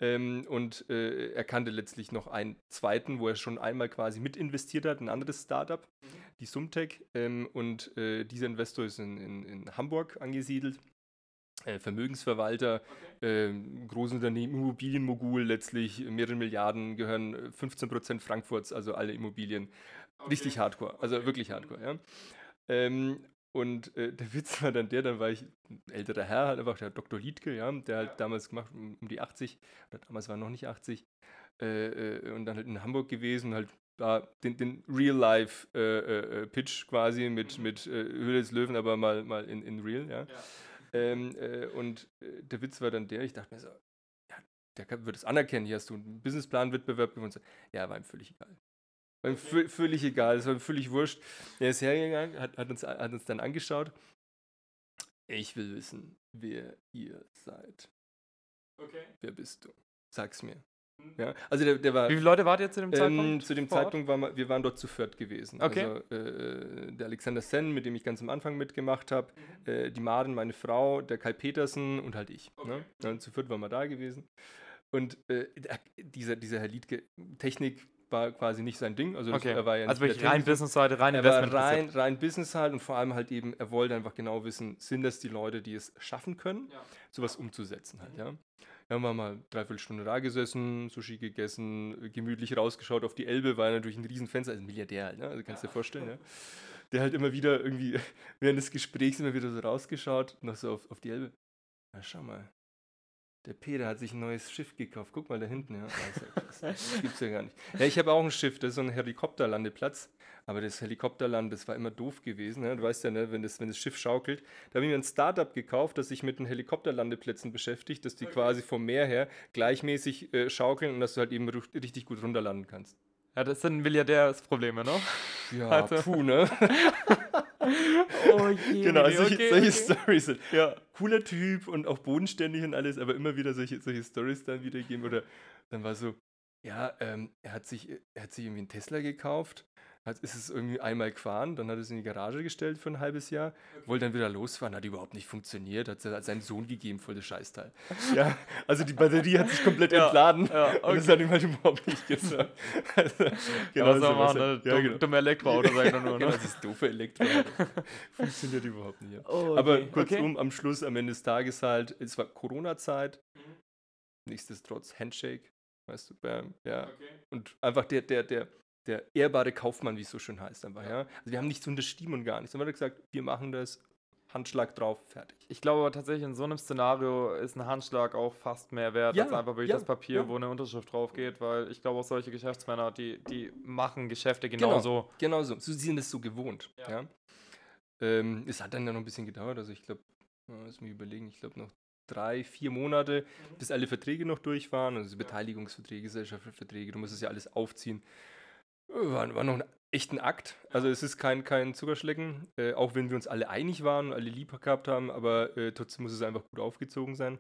Ähm, und äh, er kannte letztlich noch einen zweiten, wo er schon einmal quasi mit investiert hat, ein anderes Startup, die Sumtech. Ähm, und äh, dieser Investor ist in, in, in Hamburg angesiedelt. Äh, Vermögensverwalter, ähm, Großunternehmen, Immobilienmogul letztlich, mehrere Milliarden gehören, äh, 15% Frankfurts, also alle Immobilien. Richtig hardcore, also wirklich hardcore, ja. Ähm, und äh, der Witz war dann der, dann war ich ein älterer Herr, halt einfach der Dr. Liedke, ja, der halt damals gemacht, um, um die 80, oder damals war er noch nicht 80, äh, äh, und dann halt in Hamburg gewesen, halt da den, den Real-Life-Pitch quasi mit, mit äh, Höhle des Löwen, aber mal, mal in, in Real, ja. Ähm, äh, und äh, der Witz war dann der, ich dachte mir so, ja, der wird es anerkennen, hier hast du einen Businessplan-Wettbewerb gewonnen. Ja, war ihm völlig egal. War ihm vö- völlig egal, es war ihm völlig wurscht. Er ist hergegangen, hat, hat, uns, hat uns dann angeschaut. Ich will wissen, wer ihr seid. okay. Wer bist du? Sag's mir. Ja, also der, der war. Wie viele Leute wart ihr zu dem Ähm, Zeitpunkt? zu dem? Zeitpunkt waren wir, wir waren dort zu viert gewesen. Okay. Also äh, der Alexander Sen, mit dem ich ganz am Anfang mitgemacht habe, Mhm. äh, die Maren, meine Frau, der Kai Petersen und halt ich. Ne? Ja, und zu viert waren wir da gewesen. Und äh, dieser, dieser Herr Liedke, Technik war quasi nicht sein Ding. Also, das- Okay. er war ja also nicht wirklich rein Business-Seite, rein er war Investment. rein, rein Business halt und vor allem halt eben, er wollte einfach genau wissen, sind das die Leute, die es schaffen können, Ja. sowas umzusetzen halt, ja. Ja, haben wir mal dreiviertel Stunde da gesessen, Sushi gegessen, gemütlich rausgeschaut auf die Elbe, war natürlich ein Riesenfenster, also ein Milliardär halt, ne? Also kannst du dir vorstellen, ja. Der halt immer wieder irgendwie [laughs] während des Gesprächs immer wieder so rausgeschaut, noch so auf, auf die Elbe. Na, schau mal. Der Peter hat sich ein neues Schiff gekauft. Guck mal da hinten, ja. Ah. Das gibt's ja gar nicht. Ja, ich habe auch ein Schiff, das ist so ein Helikopterlandeplatz. Aber das Helikopterland, das war immer doof gewesen. Ne? Du weißt ja, ne, wenn, das, wenn das Schiff schaukelt. Da habe ich mir ein Startup gekauft, das sich mit den Helikopterlandeplätzen beschäftigt, dass die quasi vom Meer her gleichmäßig äh, schaukeln und dass du halt eben richtig gut runterlanden kannst. Ja, das sind Milliardärsprobleme, ne? Ja, Also- puh, ne? [laughs] Oh [laughs] je. genau, solche, okay, solche okay. Stories. sind- Ja. Cooler Typ und auch bodenständig und alles, aber immer wieder solche, solche Stories dann wiedergeben. Oder dann war so, ja, ähm, er, hat sich, er hat sich irgendwie einen Tesla gekauft, hat, ist es irgendwie einmal gefahren, dann hat es in die Garage gestellt für ein halbes Jahr, wollte dann wieder losfahren, hat überhaupt nicht funktioniert, hat es seinem Sohn gegeben, voll das Scheißteil. [laughs] ja, also die Batterie hat sich komplett Ja, entladen ja, und das okay. hat ihm halt überhaupt nicht gesagt. [laughs] also, Genau, was soll man machen, ne? Ja, Dumm, genau. Dumme Elektroauto, [laughs] ich doch nur, genau, ne? das ist doofe Elektro. Funktioniert überhaupt nicht. Ja. Oh, Aber okay. kurzum, am Schluss, am Ende des Tages halt, es war Corona-Zeit, Mhm. nichtsdestotrotz Handshake, weißt du, bam, ja. Okay. Und einfach der, der, der, der ehrbare Kaufmann, wie es so schön heißt, einfach, ja. Also wir haben nichts unterschrieben und gar nichts. Dann haben wir gesagt, wir machen das, Handschlag drauf, fertig. Ich glaube aber tatsächlich, in so einem Szenario ist ein Handschlag auch fast mehr wert, Ja, als einfach wirklich ja, das Papier, ja. wo eine Unterschrift drauf geht, weil ich glaube auch solche Geschäftsmänner, die, die machen Geschäfte genauso. Genau so. So- Sie sind es so gewohnt, Ja. ja. Ähm, es hat dann ja noch ein bisschen gedauert, also ich glaube, lass mich überlegen, ich glaube noch drei, vier Monate, Mhm. bis alle Verträge noch durch waren, also Beteiligungsverträge, Gesellschaftsverträge, du musst es ja alles aufziehen. War, war noch ein echten Akt. Also es ist kein, kein Zuckerschlecken, äh, auch wenn wir uns alle einig waren und alle lieb gehabt haben, aber äh, trotzdem muss es einfach gut aufgezogen sein.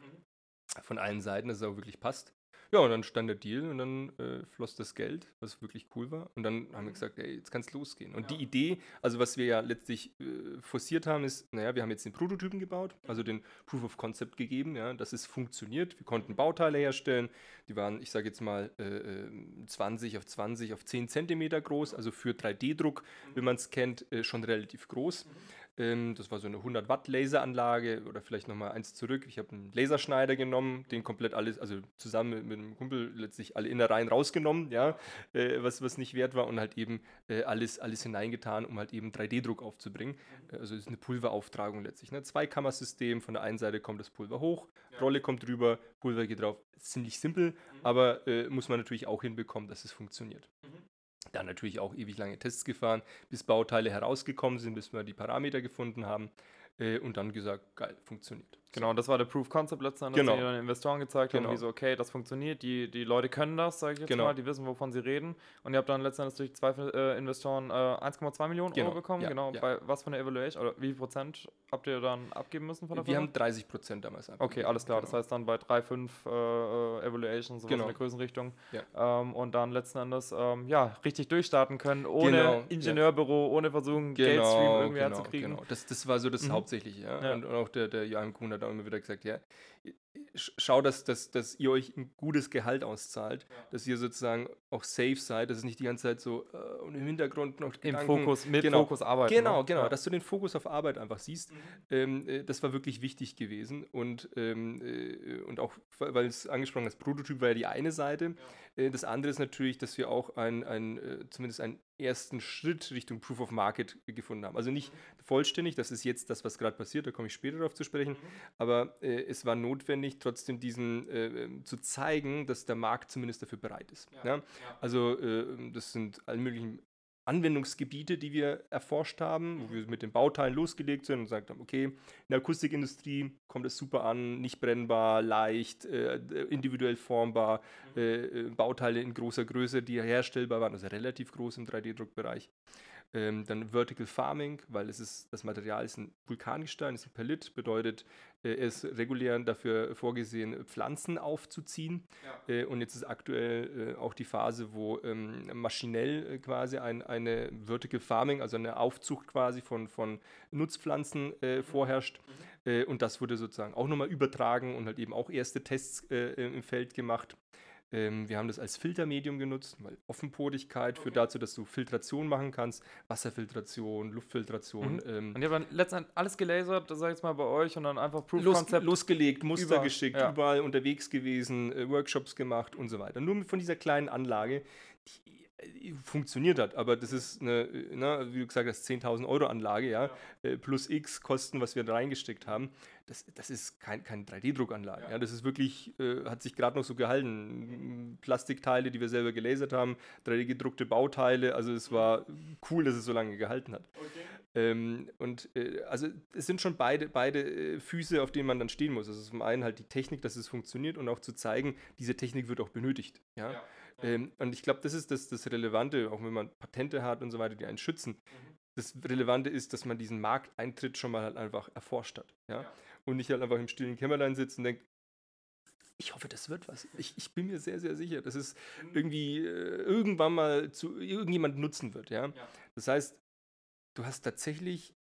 Von allen Seiten, dass es auch wirklich passt. Ja, und dann stand der Deal und dann äh, floss das Geld, was wirklich cool war. Und dann haben wir gesagt, ey, jetzt kann es losgehen. Und die Idee, also was wir ja letztlich äh, forciert haben, ist, naja, wir haben jetzt den Prototypen gebaut, also den Proof of Concept gegeben, ja, dass es funktioniert. Wir konnten Bauteile herstellen, die waren, ich sage jetzt mal, äh, 20 auf 20 auf 10 Zentimeter groß, also für 3D-Druck, wie man es kennt, äh, schon relativ groß. Ähm, das war so eine 100 Watt Laseranlage oder vielleicht nochmal eins zurück. Ich habe einen Laserschneider genommen, den komplett alles, also zusammen mit, einem Kumpel letztlich alle Innereien rausgenommen, ja, äh, was, was nicht wert war und halt eben äh, alles, alles hineingetan, um halt eben 3D-Druck aufzubringen. Äh, also es ist eine Pulverauftragung letztlich. Ne? Zweikammersystem, von der einen Seite kommt das Pulver hoch, Rolle kommt drüber, Pulver geht drauf. Ziemlich simpel, aber äh, muss man natürlich auch hinbekommen, dass es funktioniert. Dann natürlich auch ewig lange Tests gefahren, bis Bauteile herausgekommen sind, bis wir die Parameter gefunden haben äh, und dann gesagt, geil, funktioniert. Genau, das war der Proof Concept letzten Endes, Genau. den den Investoren gezeigt Genau. haben, wie so, okay, das funktioniert, die, die Leute können das, sage ich jetzt Genau. mal, die wissen, wovon sie reden. Und ihr habt dann letzten Endes durch zwei äh, Investoren äh, 1,2 Millionen Genau, Euro bekommen. ja, genau, ja. bei was von der Evaluation, oder wie viel Prozent habt ihr dann abgeben müssen von der Wir Firma? haben 30 Prozent damals abgegeben. Okay, alles klar. Das Genau. heißt dann bei 3, 5 äh, äh, Evaluations, sowas Genau. in der Größenrichtung. Ja. Ähm, und dann letzten Endes ähm, ja, richtig durchstarten können, ohne Genau. Ingenieurbüro, ohne versuchen, Geldstream irgendwie herzukriegen. Genau. Das, das war so das Mhm. Hauptsächliche. Und, und auch der, der Joachim Kuhn hat auch immer wieder gesagt, ja, schau, dass, dass, dass ihr euch ein gutes Gehalt auszahlt, dass ihr sozusagen auch safe seid, dass es nicht die ganze Zeit so äh, im Hintergrund noch Im Gedanken- Fokus, mit genau. Fokus arbeiten. Genau, ne? genau, Ja. dass du den Fokus auf Arbeit einfach siehst. Ähm, äh, das war wirklich wichtig gewesen. Und, ähm, äh, und auch, weil es angesprochen hast, Prototyp war ja die eine Seite. Äh, das andere ist natürlich, dass wir auch ein, ein, äh, zumindest einen ersten Schritt Richtung Proof of Market gefunden haben. Also nicht vollständig, das ist jetzt das, was gerade passiert, da komme ich später darauf zu sprechen. Aber äh, es war notwendig, trotzdem diesen äh, ähm, zu zeigen, dass der Markt zumindest dafür bereit ist. Ja. Also äh, das sind alle möglichen Anwendungsgebiete, die wir erforscht haben, wo wir mit den Bauteilen losgelegt sind und gesagt haben, okay, in der Akustikindustrie kommt es super an, nicht brennbar, leicht, äh, individuell formbar, äh, äh, Bauteile in großer Größe, die herstellbar waren, also relativ groß im 3D-Druckbereich. Ähm, dann Vertical Farming, weil es ist, das Material ist ein Vulkangestein, ist ein Perlit, bedeutet, äh, es ist regulär dafür vorgesehen, Pflanzen aufzuziehen. Äh, und jetzt ist aktuell äh, auch die Phase, wo ähm, maschinell äh, quasi ein, eine Vertical Farming, also eine Aufzucht quasi von, von Nutzpflanzen äh, vorherrscht. Äh, und das wurde sozusagen auch nochmal übertragen und halt eben auch erste Tests im Feld gemacht. Ähm, wir haben das als Filtermedium genutzt, weil Offenpodigkeit führt dazu, dass du Filtration machen kannst, Wasserfiltration, Luftfiltration. Mhm. Ähm, Und ihr habt dann letztendlich alles gelasert, das sag ich jetzt mal bei euch, und dann einfach Proof los, Concept. losgelegt, Muster Überall, geschickt, ja. überall unterwegs gewesen, äh, Workshops gemacht und so weiter. Nur von dieser kleinen Anlage, die funktioniert hat, aber das ist eine, na, wie du gesagt hast, 10.000 Euro Anlage, ja, äh, plus X Kosten, was wir da reingesteckt haben. Das, das ist kein, keine 3D-Druckanlage. Ja. das ist wirklich, äh, hat sich gerade noch so gehalten. Plastikteile, die wir selber gelasert haben, 3D-gedruckte Bauteile. Also es war cool, dass es so lange gehalten hat. Ähm, und äh, also es sind schon beide, beide äh, Füße, auf denen man dann stehen muss. Also zum einen halt die Technik, dass es funktioniert und auch zu zeigen, diese Technik wird auch benötigt. Ja? Ähm, und ich glaube, das ist das, das Relevante, auch wenn man Patente hat und so weiter, die einen schützen. Das Relevante ist, dass man diesen Markteintritt schon mal halt einfach erforscht hat. Ja? Und nicht halt einfach im stillen Kämmerlein sitzt und denkt, ich hoffe, das wird was. Ich, ich bin mir sehr, sehr sicher, dass es irgendwie äh, irgendwann mal zu irgendjemand nutzen wird. Ja? Das heißt, du hast tatsächlich,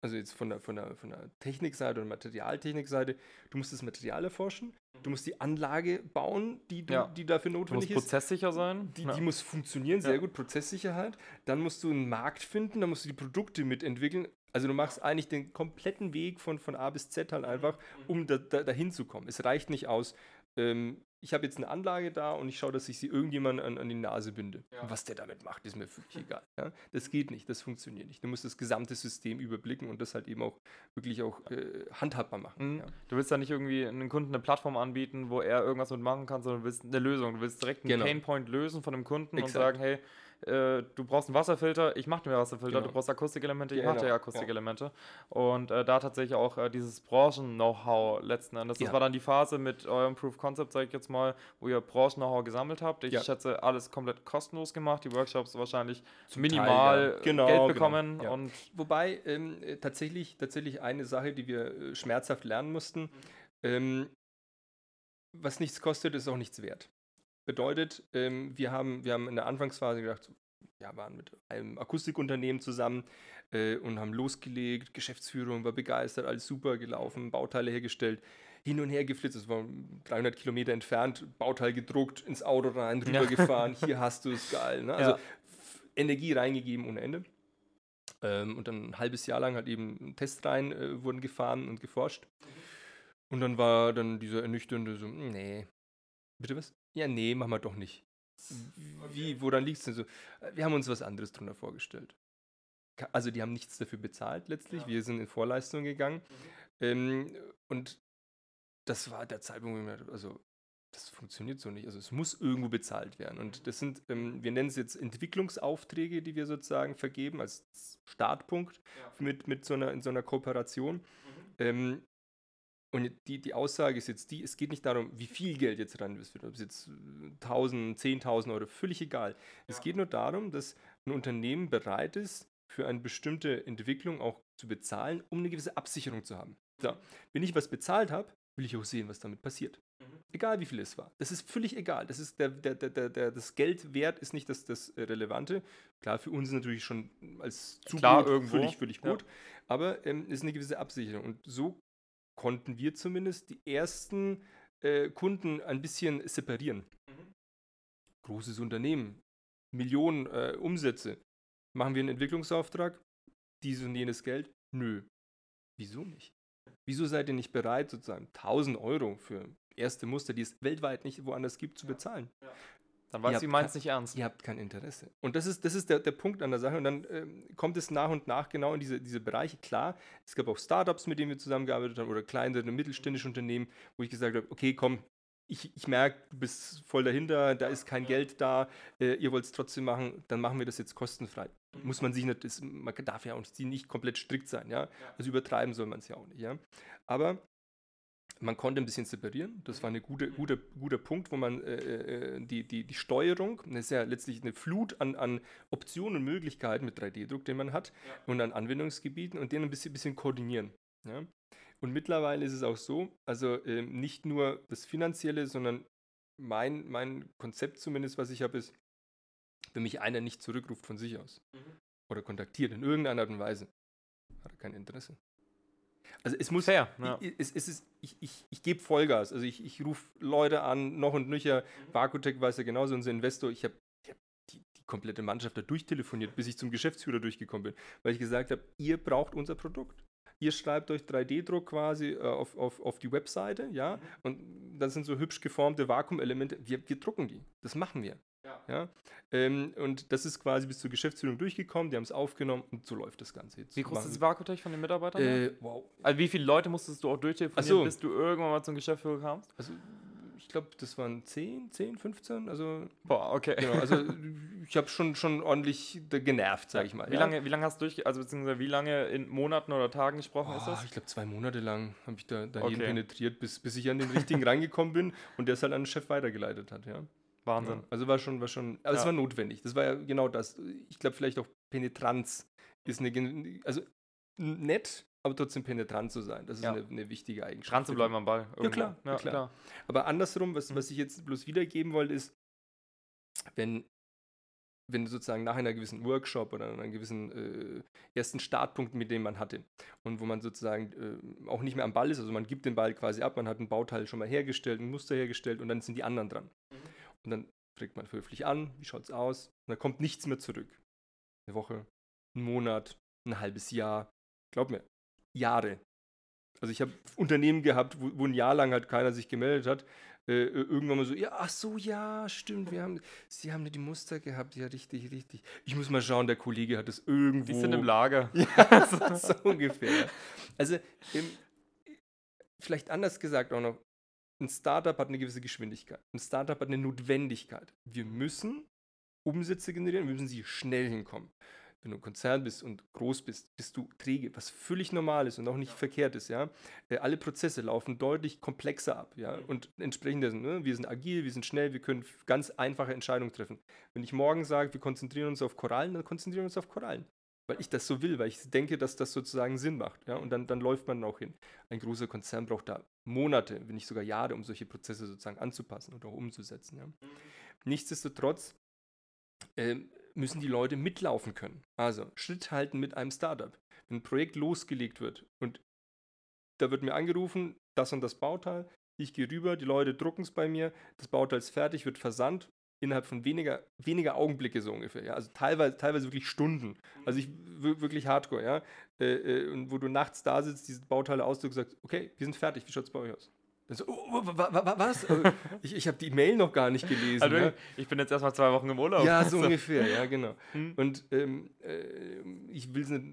also jetzt von der, von der, von der Technikseite und Materialtechnikseite, du musst das Material erforschen, du musst die Anlage bauen, die, du, Ja. die dafür muss notwendig ist. prozesssicher sein. Die, Ja. die muss funktionieren, sehr Ja. gut, Prozesssicherheit. Dann musst du einen Markt finden, dann musst du die Produkte mitentwickeln. Also du machst eigentlich den kompletten Weg von, von A bis Z halt einfach, um da, da, dahin zu kommen. Es reicht nicht aus, ähm, ich habe jetzt eine Anlage da und ich schaue, dass ich sie irgendjemand an, an die Nase binde. Und was der damit macht, ist mir völlig egal. Ja? Das geht nicht, das funktioniert nicht. Du musst das gesamte System überblicken und das halt eben auch wirklich auch äh, handhabbar machen. Mhm. Ja. Du willst ja nicht irgendwie einem Kunden eine Plattform anbieten, wo er irgendwas mitmachen kann, sondern du willst eine Lösung. Du willst direkt einen Genau. Painpoint lösen von dem Kunden und Exakt. sagen, hey, äh, du brauchst einen Wasserfilter, ich mache einen Wasserfilter, Genau. du brauchst Akustikelemente, ich Genau, mache dir ja. Akustikelemente. Und äh, da tatsächlich auch äh, dieses Branchen-Know-how letzten Endes. Das Ja. war dann die Phase mit eurem Proof Concept, sage ich jetzt mal, wo ihr Branchen-Know-how gesammelt habt. Ich Ja. schätze, alles komplett kostenlos gemacht, die Workshops wahrscheinlich Teil, minimal ja. Genau, Geld genau, bekommen ja. und Wobei ähm, äh, tatsächlich, tatsächlich eine Sache, die wir äh, schmerzhaft lernen mussten, ähm, was nichts kostet, ist auch nichts wert. Bedeutet, ähm, wir, haben, wir haben in der Anfangsphase gedacht, ja, waren mit einem Akustikunternehmen zusammen äh, und haben losgelegt. Geschäftsführung war begeistert, alles super gelaufen, Bauteile hergestellt, hin und her geflitzt. Es war 300 Kilometer entfernt, Bauteil gedruckt, ins Auto rein, drüber ja. gefahren. [laughs] Hier hast du es, geil. Ne? Also ja. Energie reingegeben ohne Ende. Ähm, und dann ein halbes Jahr lang halt eben Test rein äh, wurden gefahren und geforscht. Und dann war dann dieser ernüchternde so, nee. Bitte was? Ja, nee, machen wir doch nicht. Wie, woran liegt es denn so? Wir haben uns was anderes drunter vorgestellt. Also die haben nichts dafür bezahlt letztlich. Ja. Wir sind in Vorleistung gegangen. Mhm. Ähm, und das war der Zeitpunkt, wo dachte, also das funktioniert so nicht. Also es muss irgendwo bezahlt werden. Und das sind, ähm, wir nennen es jetzt Entwicklungsaufträge, die wir sozusagen vergeben als Startpunkt ja. mit, mit so einer, in so einer Kooperation. Mhm. Ähm, und die, die Aussage ist jetzt die, es geht nicht darum, wie viel Geld jetzt rein wird, ob es jetzt 1000, 10.000 Euro, völlig egal. Ja. Es geht nur darum, dass ein Unternehmen bereit ist, für eine bestimmte Entwicklung auch zu bezahlen, um eine gewisse Absicherung zu haben. So, wenn ich was bezahlt habe, will ich auch sehen, was damit passiert. Mhm. Egal wie viel es war. Das ist völlig egal. Das, ist der, der, der, der, das Geld wert ist nicht das, das Relevante. Klar, für uns ist natürlich schon als Zukunft irgendwo völlig, völlig gut. Ja. Aber ähm, es ist eine gewisse Absicherung. Und so konnten wir zumindest die ersten äh, Kunden ein bisschen separieren. Mhm. Großes Unternehmen, Millionen äh, Umsätze. Machen wir einen Entwicklungsauftrag? Dieses und jenes Geld? Nö. Wieso nicht? Wieso seid ihr nicht bereit, sozusagen 1000 Euro für erste Muster, die es weltweit nicht woanders gibt, zu bezahlen? Ja. Dann weiß sie meint es nicht ernst. Ihr habt kein Interesse. Und das ist, das ist der, der Punkt an der Sache. Und dann ähm, kommt es nach und nach genau in diese, diese Bereiche. Klar, es gab auch Startups, mit denen wir zusammengearbeitet haben oder kleinere mittelständische Unternehmen, wo ich gesagt habe, okay, komm, ich, ich merke, du bist voll dahinter, da ist kein Geld da, äh, ihr wollt es trotzdem machen, dann machen wir das jetzt kostenfrei. Muss man sich nicht, das, man darf ja auch nicht komplett strikt sein, ja. Also übertreiben soll man es ja auch nicht, ja. Aber man konnte ein bisschen separieren. Das war ein gute, guter, guter Punkt, wo man äh, äh die, die, die Steuerung, das ist ja letztlich eine Flut an, an Optionen und Möglichkeiten mit 3D-Druck, den man hat, ja. und an Anwendungsgebieten und den ein bisschen, bisschen koordinieren. Ja? Und mittlerweile ist es auch so, also äh, nicht nur das Finanzielle, sondern mein, mein Konzept zumindest, was ich habe, ist, wenn mich einer nicht zurückruft von sich aus mhm. oder kontaktiert in irgendeiner Art und Weise, hat er kein Interesse. Also es muss, Fair, ja. ich, es, es ist, ich, ich, ich gebe Vollgas. Also ich, ich rufe Leute an, noch und nöcher. Mhm. Vakutec weiß ja genauso, unser Investor. Ich habe hab die, die, komplette Mannschaft da durchtelefoniert, bis ich zum Geschäftsführer durchgekommen bin, weil ich gesagt habe, ihr braucht unser Produkt. Ihr schreibt euch 3D-Druck quasi äh, auf, auf, auf die Webseite, ja, mhm. und das sind so hübsch geformte Vakuumelemente. Wir, wir drucken die. Das machen wir. Ja. Ähm, und das ist quasi bis zur Geschäftsführung durchgekommen, die haben es aufgenommen und so läuft das Ganze jetzt. Wie groß ist das Vakutech von den Mitarbeitern? Äh, wow. Also wie viele Leute musstest du auch durchtelefonieren, so. bis du irgendwann mal zum Geschäftsführer kamst? Also ich glaube, das waren 10, 10, 15, also... Boah, okay. Genau, also ich habe schon, schon ordentlich genervt, sage ich mal. Wie, ja? lange, wie lange hast du durch, also beziehungsweise wie lange in Monaten oder Tagen gesprochen oh, ist das? Ich glaube, zwei Monate lang habe ich da, da okay. penetriert, bis, bis ich an den richtigen [laughs] reingekommen bin und der es halt an den Chef weitergeleitet hat, ja. Wahnsinn. Ja, also war schon, war schon, also ja. es war notwendig. Das war ja genau das. Ich glaube, vielleicht auch Penetranz ist eine, also nett, aber trotzdem penetrant zu sein. Das ist ja. eine, eine, wichtige Eigenschaft. Dran zu bleiben am Ball. Irgendwo. Ja, klar, ja, klar. klar. Aber andersrum, was, mhm. was ich jetzt bloß wiedergeben wollte, ist, wenn, wenn sozusagen nach einer gewissen Workshop oder einem gewissen äh, ersten Startpunkt, mit dem man hatte und wo man sozusagen äh, auch nicht mehr am Ball ist, also man gibt den Ball quasi ab, man hat ein Bauteil schon mal hergestellt, ein Muster hergestellt und dann sind die anderen dran. Mhm. Und dann fragt man höflich an, wie schaut es aus? Und dann kommt nichts mehr zurück. Eine Woche, ein Monat, ein halbes Jahr. Glaub mir, Jahre. Also ich habe Unternehmen gehabt, wo, wo, ein Jahr lang halt keiner sich gemeldet hat. Äh, irgendwann mal so, ja, ach so, ja, stimmt, wir haben, sie haben die Muster gehabt, ja, richtig, richtig. Ich muss mal schauen, der Kollege hat das irgendwo. Die sind im Lager. [laughs] Ja, so, so ungefähr. Also, ähm, vielleicht anders gesagt auch noch, ein Startup hat eine gewisse Geschwindigkeit. Ein Startup hat eine Notwendigkeit. Wir müssen Umsätze generieren, wir müssen sie schnell hinkommen. Wenn du ein Konzern bist und groß bist, bist du träge, was völlig normal ist und auch nicht ja. verkehrt ist, ja. Äh, alle Prozesse laufen deutlich komplexer ab, ja. Mhm. Und entsprechend dessen, ne? wir sind agil, wir sind schnell, wir können ganz einfache Entscheidungen treffen. Wenn ich morgen sage, wir konzentrieren uns auf Korallen, dann konzentrieren wir uns auf Korallen. Weil ich das so will, weil ich denke, dass das sozusagen Sinn macht. Ja? Und dann, dann läuft man auch hin. Ein großer Konzern braucht da Monate, wenn nicht sogar Jahre, um solche Prozesse sozusagen anzupassen und auch umzusetzen. Ja? Nichtsdestotrotz äh, müssen die Leute mitlaufen können. Also Schritt halten mit einem Startup. Wenn ein Projekt losgelegt wird und da wird mir angerufen, das und das Bauteil, ich gehe rüber, die Leute drucken es bei mir, das Bauteil ist fertig, wird versandt, innerhalb von weniger, weniger Augenblicke so ungefähr. Ja? Also teilweise, teilweise wirklich Stunden. Also ich wirklich hardcore, ja. Äh, äh, und wo du nachts da sitzt, diese Bauteile ausdrückst und sagst, okay, wir sind fertig, wie schaut es bei euch aus? So, oh, oh was? Also, ich ich habe die Mail noch gar nicht gelesen. Also, ja. Ich bin jetzt erstmal zwei Wochen im Urlaub. Ja, [laughs] so ungefähr, ja, genau. Hm. Und ähm, äh, ich, will's nicht,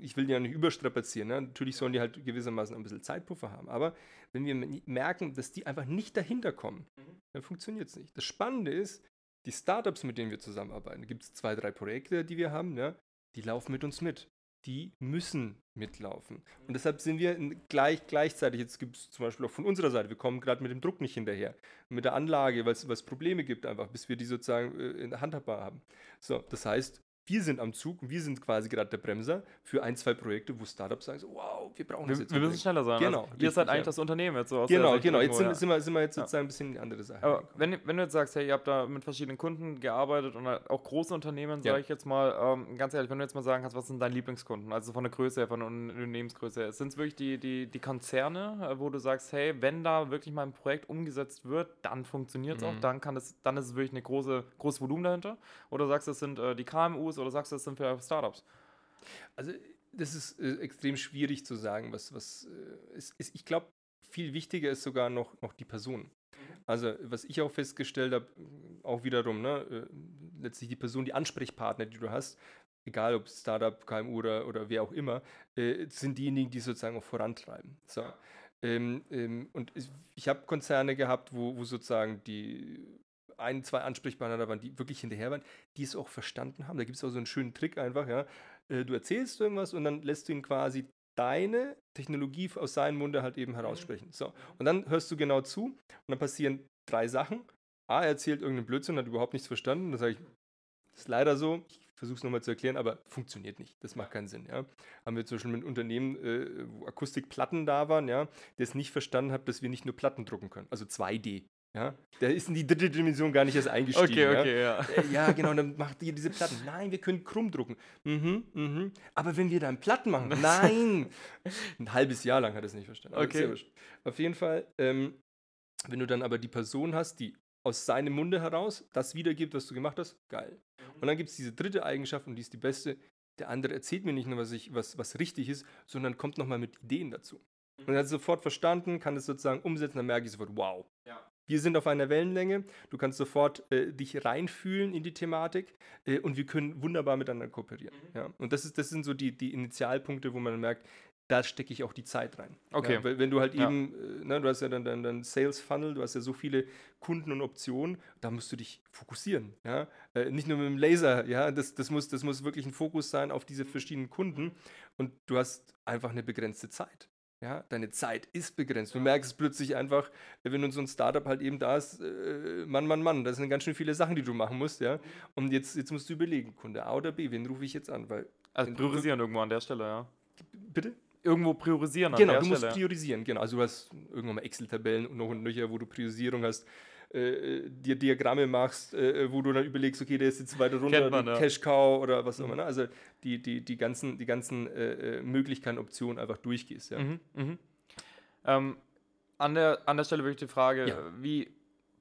ich will die ja nicht überstrapazieren. Ne? Natürlich sollen die halt gewissermaßen ein bisschen Zeitpuffer haben. Aber wenn wir merken, dass die einfach nicht dahinter kommen, mhm. dann funktioniert es nicht. Das Spannende ist, die Startups, mit denen wir zusammenarbeiten, gibt es zwei, drei Projekte, die wir haben, ja, die laufen mit uns mit die müssen mitlaufen. Und deshalb sind wir gleich, gleichzeitig, jetzt gibt es zum Beispiel auch von unserer Seite, wir kommen gerade mit dem Druck nicht hinterher, mit der Anlage, weil es Probleme gibt einfach, bis wir die sozusagen äh, in handhabbar haben. So, das heißt, wir sind am Zug und wir sind quasi gerade der Bremser für ein, zwei Projekte, wo Startups sagen so, wow, wir brauchen das jetzt. Wir, müssen schneller sein. Genau. Also, ihr seid eigentlich ja. das Unternehmen jetzt so aus Genau, genau. Jetzt sind, sind, wir, sind wir jetzt sozusagen ja. ein bisschen die andere Sache. Aber wenn, wenn du jetzt sagst, hey, ihr habt da mit verschiedenen Kunden gearbeitet und halt auch große Unternehmen, sage ich jetzt mal, ähm, ganz ehrlich, wenn du jetzt mal sagen kannst, was sind deine Lieblingskunden? Also von der Größe her, von der Unternehmensgröße her. Sind es wirklich die, die, die Konzerne, äh, wo du sagst, hey, wenn da wirklich mal ein Projekt umgesetzt wird, dann funktioniert es mhm. auch, dann, kann es, dann ist es wirklich ein große, großes Volumen dahinter? Oder sagst du, es sind äh, die KMUs oder sagst du, es sind vielleicht Startups? Also das ist äh, extrem schwierig zu sagen, was, was äh, ist, ist, ich glaube, viel wichtiger ist sogar noch, noch die Person. Mhm. Also, was ich auch festgestellt habe, auch wiederum, ne, äh, letztlich die Person, die Ansprechpartner, die du hast, egal ob Startup, KMU oder, oder wer auch immer, äh, sind diejenigen, die sozusagen auch vorantreiben. So. Ähm, ähm, und ich habe Konzerne gehabt, wo, wo sozusagen die ein, zwei Ansprechpartner da waren, die wirklich hinterher waren, die es auch verstanden haben. Da gibt es auch so einen schönen Trick einfach, ja. Äh, du erzählst irgendwas und dann lässt du ihn quasi deine Technologie aus seinem Munde halt eben heraussprechen. So. Und dann hörst du genau zu und dann passieren drei Sachen. A, er erzählt irgendeinen Blödsinn, hat überhaupt nichts verstanden. Dann sage ich, das ist leider so. Ich versuche es nochmal zu erklären, aber funktioniert nicht. Das macht keinen Sinn. Ja. Haben wir zum Beispiel mit einem Unternehmen, äh, wo Akustikplatten da waren, ja, der es nicht verstanden hat, dass wir nicht nur Platten drucken können, also 2D. Ja, der ist in die dritte Dimension gar nicht erst eingestiegen. Okay, okay, ja. Ja, äh, ja genau, dann macht ihr diese Platten. Nein, wir können krumm drucken. Mhm, mhm. Aber wenn wir dann Platten machen, nein. Ein halbes Jahr lang hat er es nicht verstanden. Okay. Auf jeden Fall, ähm, wenn du dann aber die Person hast, die aus seinem Munde heraus das wiedergibt, was du gemacht hast, geil. Mhm. Und dann gibt es diese dritte Eigenschaft und die ist die beste. Der andere erzählt mir nicht nur, was, ich, was, was richtig ist, sondern kommt nochmal mit Ideen dazu. Und er hat es sofort verstanden, kann es sozusagen umsetzen, dann merke ich sofort, wow. Wir sind auf einer Wellenlänge, du kannst sofort äh, dich reinfühlen in die Thematik äh, und wir können wunderbar miteinander kooperieren. Mhm. Ja? Und das, ist, das sind so die, die Initialpunkte, wo man merkt, da stecke ich auch die Zeit rein. Okay. Ja, wenn du halt ja. eben, äh, ne, du hast ja dann deinen Sales Funnel, du hast ja so viele Kunden und Optionen, da musst du dich fokussieren. Ja? Äh, nicht nur mit dem Laser, ja, das, das, muss, das muss wirklich ein Fokus sein auf diese verschiedenen Kunden und du hast einfach eine begrenzte Zeit. Ja, deine Zeit ist begrenzt. Du merkst plötzlich einfach, wenn du so ein Startup halt eben da ist, äh, Mann, Mann, Mann, das sind ganz schön viele Sachen, die du machen musst, ja. Und jetzt, jetzt musst du überlegen, Kunde A oder B, wen rufe ich jetzt an? Weil, also priorisieren irgendwo an der Stelle, ja. Bitte? Irgendwo priorisieren an genau, der Stelle. Genau, du musst priorisieren, genau. Also du hast irgendwann mal Excel-Tabellen und noch und nöcher, wo du Priorisierung hast äh, dir Diagramme machst, äh, wo du dann überlegst, okay, der ist jetzt weiter runter, man, ja. Cash Cow oder was auch immer. Mhm. Ne? Also die, die, die ganzen, die ganzen äh, äh Möglichkeiten, Optionen einfach durchgehst. Ja. Mhm, mh. ähm, an, der, an der Stelle wirklich die Frage, ja. wie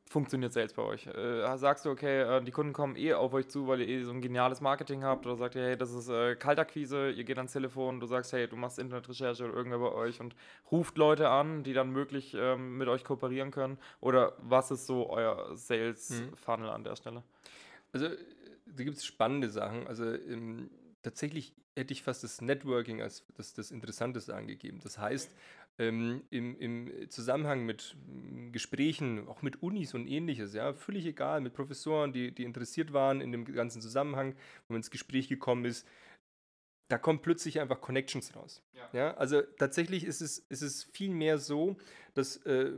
funktioniert Sales bei euch? Äh, sagst du, okay, äh, die Kunden kommen eh auf euch zu, weil ihr eh so ein geniales Marketing habt oder sagt ihr, hey, das ist äh, Kaltakquise, ihr geht ans Telefon, du sagst, hey, du machst Internetrecherche oder irgendwer bei euch und ruft Leute an, die dann möglich ähm, mit euch kooperieren können? Oder was ist so euer Sales-Funnel mhm. an der Stelle? Also, da gibt es spannende Sachen. Also, ähm, tatsächlich hätte ich fast das Networking als das, das Interessanteste angegeben. Das heißt, ähm, im, im Zusammenhang mit mm, Gesprächen, auch mit Unis und ähnliches, ja, völlig egal, mit Professoren, die, die interessiert waren in dem ganzen Zusammenhang, wo man ins Gespräch gekommen ist, da kommen plötzlich einfach Connections raus. Ja. ja. also tatsächlich ist es, ist es viel mehr so, dass, äh,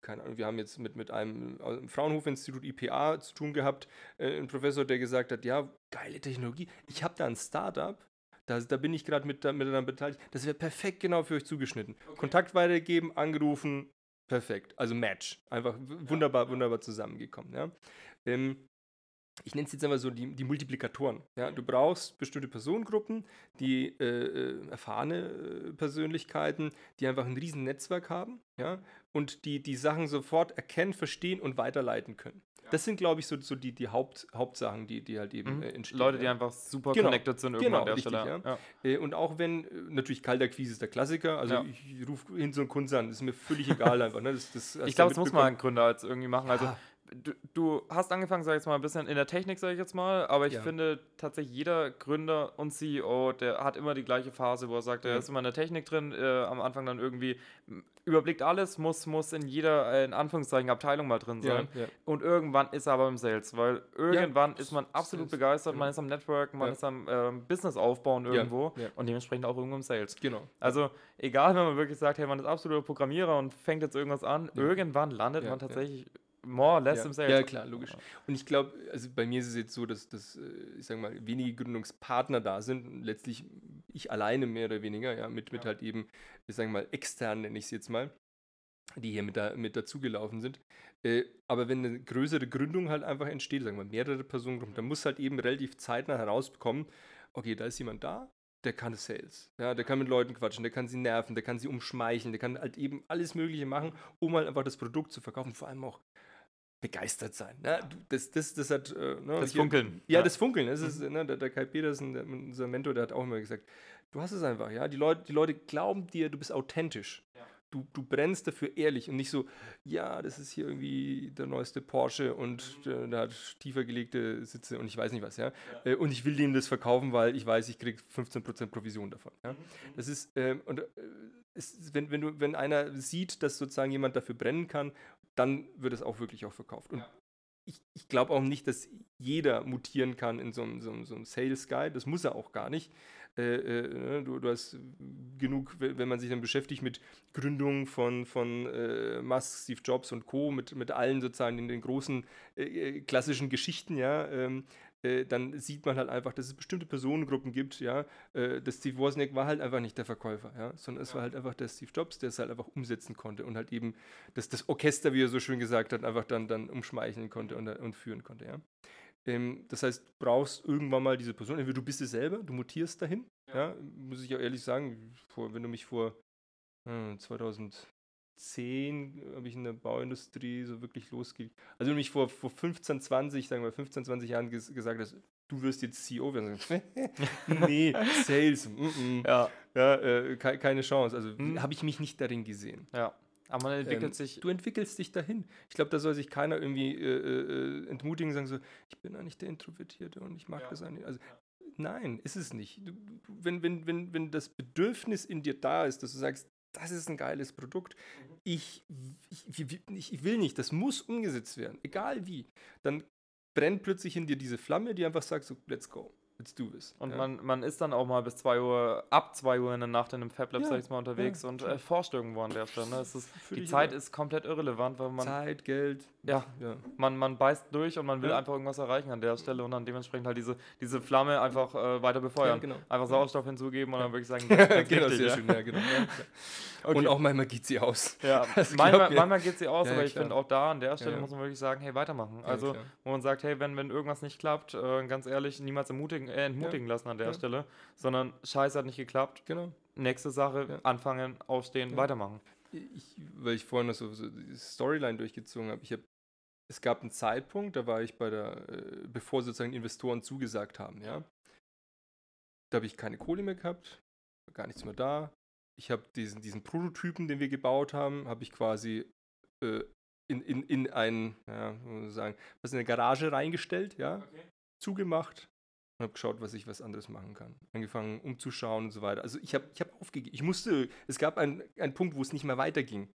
keine Ahnung, wir haben jetzt mit, mit einem, einem Fraunhofer-Institut IPA zu tun gehabt, äh, ein Professor, der gesagt hat, ja, geile Technologie, ich habe da ein Startup, Da, da bin ich gerade mit, mit daran beteiligt. Das wäre perfekt genau für euch zugeschnitten. Kontakt weitergeben, angerufen, perfekt. Also Match. Einfach wunderbar, wunderbar zusammengekommen. Ja. Ähm, ich nenne es jetzt einfach so die, die Multiplikatoren. Ja? Du brauchst bestimmte Personengruppen, die äh, äh, erfahrene äh, Persönlichkeiten, die einfach ein riesen Netzwerk haben ja? und die die Sachen sofort erkennen, verstehen und weiterleiten können. Das sind, glaube ich, so, so die, die Haupt, Hauptsachen, die, die halt eben Mhm. äh, entstehen. Leute, die ja. einfach super Genau. connected sind Genau, irgendwann an der richtig, Stelle. ja. Äh, Und auch wenn, äh, natürlich Kaltakquise ist der Klassiker, also Ja. ich rufe hin so einen Kunden an, ist mir völlig egal einfach. Ne? Das, das Ich glaube, das muss man mitbekommen. ein Gründer jetzt irgendwie machen. Also Ja. du, du hast angefangen, sag ich jetzt mal, ein bisschen in der Technik, sage ich jetzt mal, aber ich Ja. finde tatsächlich jeder Gründer und CEO, der hat immer die gleiche Phase, wo er sagt, er Ja. ist immer in der Technik drin, äh, am Anfang dann irgendwie überblickt alles, muss, muss in jeder, äh, in Anführungszeichen, Abteilung mal drin sein. Ja, ja. Und irgendwann ist er aber im Sales, weil irgendwann ist man Sales, absolut begeistert, man genau. ist am Networken, man Ja. ist am ähm, Business aufbauen irgendwo ja. und dementsprechend auch irgendwo im Sales. Genau. Also, egal, wenn man wirklich sagt, hey, man ist absoluter Programmierer und fängt jetzt irgendwas an, Ja. irgendwann landet Ja, man ja. tatsächlich more or less ja. im Sales. Ja, klar, logisch. Und ich glaube, also bei mir ist es jetzt so, dass, dass äh, ich sage mal, wenige Gründungspartner da sind. Letztlich ich alleine mehr oder weniger, ja, mit, mit halt eben, ich sage mal, extern nenne ich es jetzt mal, die hier mit, da, mit dazugelaufen sind. Äh, aber wenn eine größere Gründung halt einfach entsteht, sagen wir mehrere Personengruppen, dann muss halt eben relativ zeitnah herausbekommen, okay, da ist jemand da, der kann Sales. Ja, der kann mit Leuten quatschen, der kann sie nerven, der kann sie umschmeicheln, der kann halt eben alles Mögliche machen, um halt einfach das Produkt zu verkaufen, vor allem auch begeistert sein. Ne? Das, das, das hat. Äh, ne, Das hier- Funkeln. Ja, Ja. das Funkeln. Das ist, ne, der, der Kai Petersen, der, unser Mentor, der hat auch immer gesagt, du hast es einfach, ja. Die Leute, die Leute glauben dir, du bist authentisch. Du, du brennst dafür ehrlich und nicht so, ja, das ist hier irgendwie der neueste Porsche und äh, der hat tiefer gelegte Sitze und ich weiß nicht was, ja. Äh, und ich will dem das verkaufen, weil ich weiß, ich kriege 15% Provision davon. Ja? Das ist, ähm, und äh, ist- wenn, wenn, du, wenn einer sieht, dass sozusagen jemand dafür brennen kann, dann wird es auch wirklich auch verkauft. Und ich, ich glaube auch nicht, dass jeder mutieren kann in so einem, so einem, so einem Sales Guy. Das muss er auch gar nicht. Äh, äh, ne, du, du hast genug, we- wenn man sich dann beschäftigt mit Gründungen von, von äh, Musk, Steve Jobs und Co., mit, mit allen sozusagen in den großen äh, äh, klassischen Geschichten, ja, ähm, äh, dann sieht man halt einfach, dass es bestimmte Personengruppen gibt, ja. Äh, der Steve Wozniak war halt einfach nicht der Verkäufer, ja, sondern es war halt einfach der Steve Jobs, der es halt einfach umsetzen konnte und halt eben das, das Orchester, wie er so schön gesagt hat, einfach dann, dann umschmeicheln konnte und, und führen konnte, ja. Ähm, das heißt, du brauchst irgendwann mal diese Person, entweder du bist es selber, du mutierst dahin, ja, muss ich auch ehrlich sagen, vor, wenn du mich vor hm, 2010 habe ich in der Bauindustrie so wirklich losgeht. Also wenn du mich vor, vor 15, 20, sagen wir 15, 20 Jahren ges gesagt hast, du wirst jetzt CEO werden, [laughs] nee, Sales, mm -mm. Ja, ja, äh, ke keine Chance. Also Hm. habe ich mich nicht darin gesehen. ja. Aber man entwickelt Ähm, sich. Du entwickelst dich dahin. Ich glaube, da soll sich keiner irgendwie äh, äh, entmutigen, sagen so, ich bin eigentlich der Introvertierte und ich mag das eigentlich. Also, nein, ist es nicht. Du, du, wenn, wenn, wenn, wenn das Bedürfnis in dir da ist, dass du sagst, das ist ein geiles Produkt, ich, ich, ich, will nicht, das muss umgesetzt werden, egal wie, dann brennt plötzlich in dir diese Flamme, die einfach sagt, so, let's go, let's do this. Und ja. man, man ist dann auch mal bis 2 Uhr, ab 2 Uhr in der Nacht in einem Fab Lab, Ja, sag ich mal, unterwegs ja, und äh, forscht irgendwo an der Stelle. Ne? Die Zeit ist komplett irrelevant, weil man, Zeit, Geld. Ja, ja. man, man beißt durch und man will Ja. einfach irgendwas erreichen an der Stelle und dann dementsprechend halt diese, diese Flamme einfach äh, weiter befeuern. Ja, genau. Einfach Sauerstoff hinzugeben und dann wirklich sagen, [laughs] genau, ganz wichtig, sehr ja. schön, ja, genau. [laughs] Okay. Und auch manchmal geht sie aus. Ja, [laughs] Das manchmal, manchmal geht sie aus, aber ich finde auch da an der Stelle muss man wirklich sagen, hey, weitermachen. Also, wo man sagt, hey, wenn, wenn irgendwas nicht klappt, äh, ganz ehrlich, niemals entmutigen, äh, entmutigen lassen an der. Stelle, sondern Scheiße hat nicht geklappt. Genau. Nächste Sache, anfangen, aufstehen, weitermachen. Ich, weil ich vorhin noch so, so die Storyline durchgezogen habe. Ich habe es gab einen Zeitpunkt, da war ich bei der, äh, bevor sozusagen Investoren zugesagt haben, ja. Da habe ich keine Kohle mehr gehabt, gar nichts mehr da. Ich habe diesen, diesen Prototypen, den wir gebaut haben, habe ich quasi äh, in, in, in ein, ja, sagen, was in eine Garage reingestellt, ja, zugemacht und habe geschaut, was ich was anderes machen kann. Angefangen umzuschauen und so weiter. Also ich habe ich hab aufgegeben. Ich musste, es gab einen, einen Punkt, wo es nicht mehr weiterging.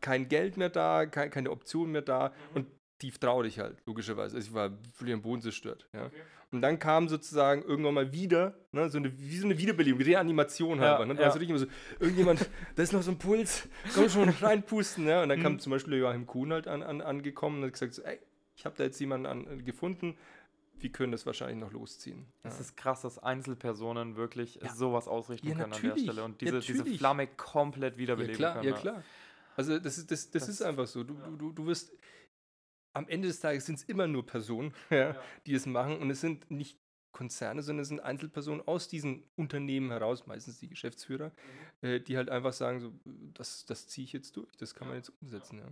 Kein Geld mehr da, kein, keine Option mehr da und tief traurig halt, logischerweise. Also ich war völlig am Boden zerstört. Ja. Und dann kam sozusagen irgendwann mal wieder, ne, so eine, wie so eine Wiederbelebung, Reanimation Ja, halt. Ne? Da ja. richtig immer so, irgendjemand, [laughs] da ist noch so ein Puls, komm schon, reinpusten. Ja? Und dann kam Mhm. zum Beispiel Joachim Kuhn halt an, an, angekommen und hat gesagt, so, ey, ich habe da jetzt jemanden an, gefunden, wir können das wahrscheinlich noch losziehen. Es Ja. ist krass, dass Einzelpersonen wirklich Ja. sowas ausrichten Ja, können an der Stelle und diese, diese. Flamme komplett Ja wiederbeleben klar, können. ja klar. Also das ist, das, das Das- ist einfach so. Du, du, du, du wirst am Ende des Tages sind es immer nur Personen, ja, [laughs] die es machen und es sind nicht Konzerne, sondern es sind Einzelpersonen aus diesen Unternehmen heraus, meistens die Geschäftsführer, äh, die halt einfach sagen, so, das, das ziehe ich jetzt durch, das kann man jetzt umsetzen. Ja.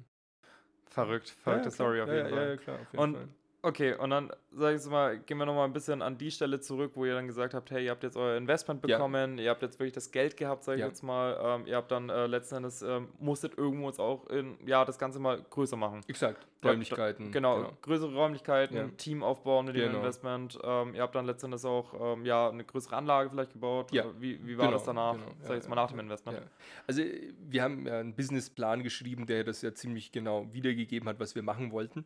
Verrückt, Ja, verrückte ja, Story auf jeden ja, Fall. Ja, ja, klar, auf jeden Und Fall. Okay, und dann, sag ich jetzt mal, gehen wir nochmal ein bisschen an die Stelle zurück, wo ihr dann gesagt habt, hey, ihr habt jetzt euer Investment Ja. bekommen, ihr habt jetzt wirklich das Geld gehabt, sag ich Ja. jetzt mal, ähm, ihr habt dann äh, letzten Endes, ähm, musstet irgendwo jetzt auch in, ja, das Ganze mal größer machen. Exakt, Ja, Räumlichkeiten. Genau, größere Räumlichkeiten, Ja. Team aufbauen mit dem Genau. Investment. Ähm, ihr habt dann letzten Endes auch ähm, ja, eine größere Anlage vielleicht gebaut. Ja, Wie, wie war genau, das danach? genau, Sag ja, ich jetzt mal ja, nach dem ja, Investment. Ja. Also wir haben ja einen Businessplan geschrieben, der das ja ziemlich genau wiedergegeben hat, was wir machen wollten.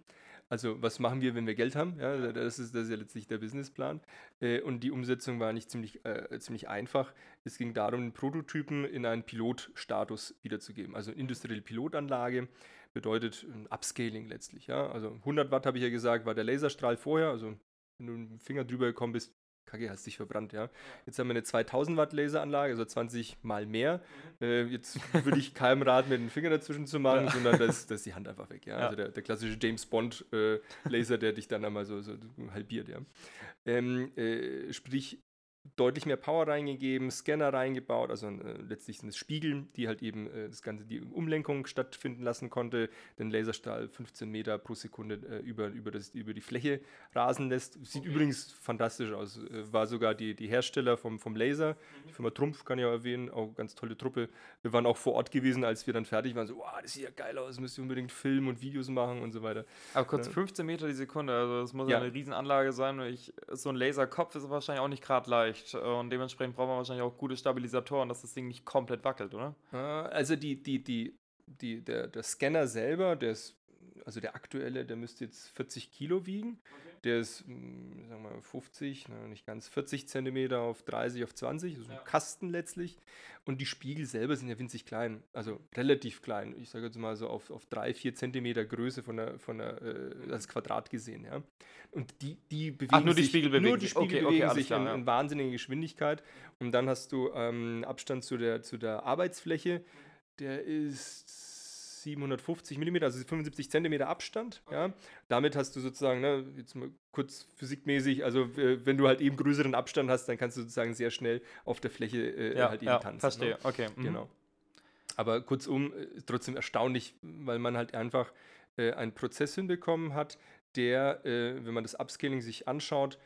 Also was machen wir, wenn wir Geld haben? Ja, das ist, das ist ja letztlich der Businessplan. Äh, Und die Umsetzung war nicht ziemlich, äh, ziemlich einfach. Es ging darum, den Prototypen in einen Pilotstatus wiederzugeben. Also eine industrielle Pilotanlage bedeutet ein Upscaling letztlich. Ja? Also 100 Watt, habe ich ja gesagt, war der Laserstrahl vorher. Also wenn du mit dem Finger drüber gekommen bist, Kacke, hast dich verbrannt, ja. Jetzt haben wir eine 2000 Watt Laseranlage, also 20 mal mehr. Äh, jetzt würde ich keinem [laughs] raten, mit dem Finger dazwischen zu machen, sondern da ist, da ist die Hand einfach weg, ja. Ja. Also der, der klassische James Bond äh, Laser, der dich dann einmal so, so halbiert, ja. Ähm, äh, sprich, deutlich mehr Power reingegeben, Scanner reingebaut, also äh, letztlich sind es Spiegel, die halt eben äh, das Ganze, die Umlenkung stattfinden lassen konnte, den Laserstrahl 15 Meter pro Sekunde äh, über, über, das, über die Fläche rasen lässt. Sieht übrigens fantastisch aus. Äh, war sogar die, die Hersteller vom, vom Laser, die Firma Trumpf kann ich auch erwähnen, auch ganz tolle Truppe. Wir waren auch vor Ort gewesen, als wir dann fertig waren, so, wow, das sieht ja geil aus, müsst ihr unbedingt filmen und Videos machen und so weiter. Aber kurz Ja. 15 Meter die Sekunde, also das muss ja, eine Riesenanlage sein. Ich, so ein Laserkopf ist wahrscheinlich auch nicht gerade leicht. Äh, Und dementsprechend braucht man wahrscheinlich auch gute Stabilisatoren, dass das Ding nicht komplett wackelt, oder? Äh, Also die, die, die, die, der, der Scanner selber, der ist, also der aktuelle, der müsste jetzt 40 Kilo wiegen. Der ist, mh, sagen wir mal, 50, na, nicht ganz 40 Zentimeter auf 30 auf 20, also ein Kasten letztlich. Und die Spiegel selber sind ja winzig klein, also relativ klein. Ich sage jetzt mal so auf, auf 3, 4 Zentimeter Größe von der, von der äh, als Quadrat gesehen, ja. Und die, die bewegen nur die sich, Spiegel bewegen nur die. Spiegel Okay, okay, bewegen alles sich klar, in, ja. in wahnsinniger Geschwindigkeit. Und dann hast du ähm, Abstand zu der, zu der Arbeitsfläche. Der ist 750 mm, also 75 cm Abstand. Ja. Damit hast du sozusagen, ne, jetzt mal kurz physikmäßig, also äh, wenn du halt eben größeren Abstand hast, dann kannst du sozusagen sehr schnell auf der Fläche äh, halt eben tanzen. verstehe. Ne? Okay. mhm. Genau. Aber kurzum, äh, trotzdem erstaunlich, weil man halt einfach äh, einen Prozess hinbekommen hat, der, äh, wenn man das Upscaling sich anschaut,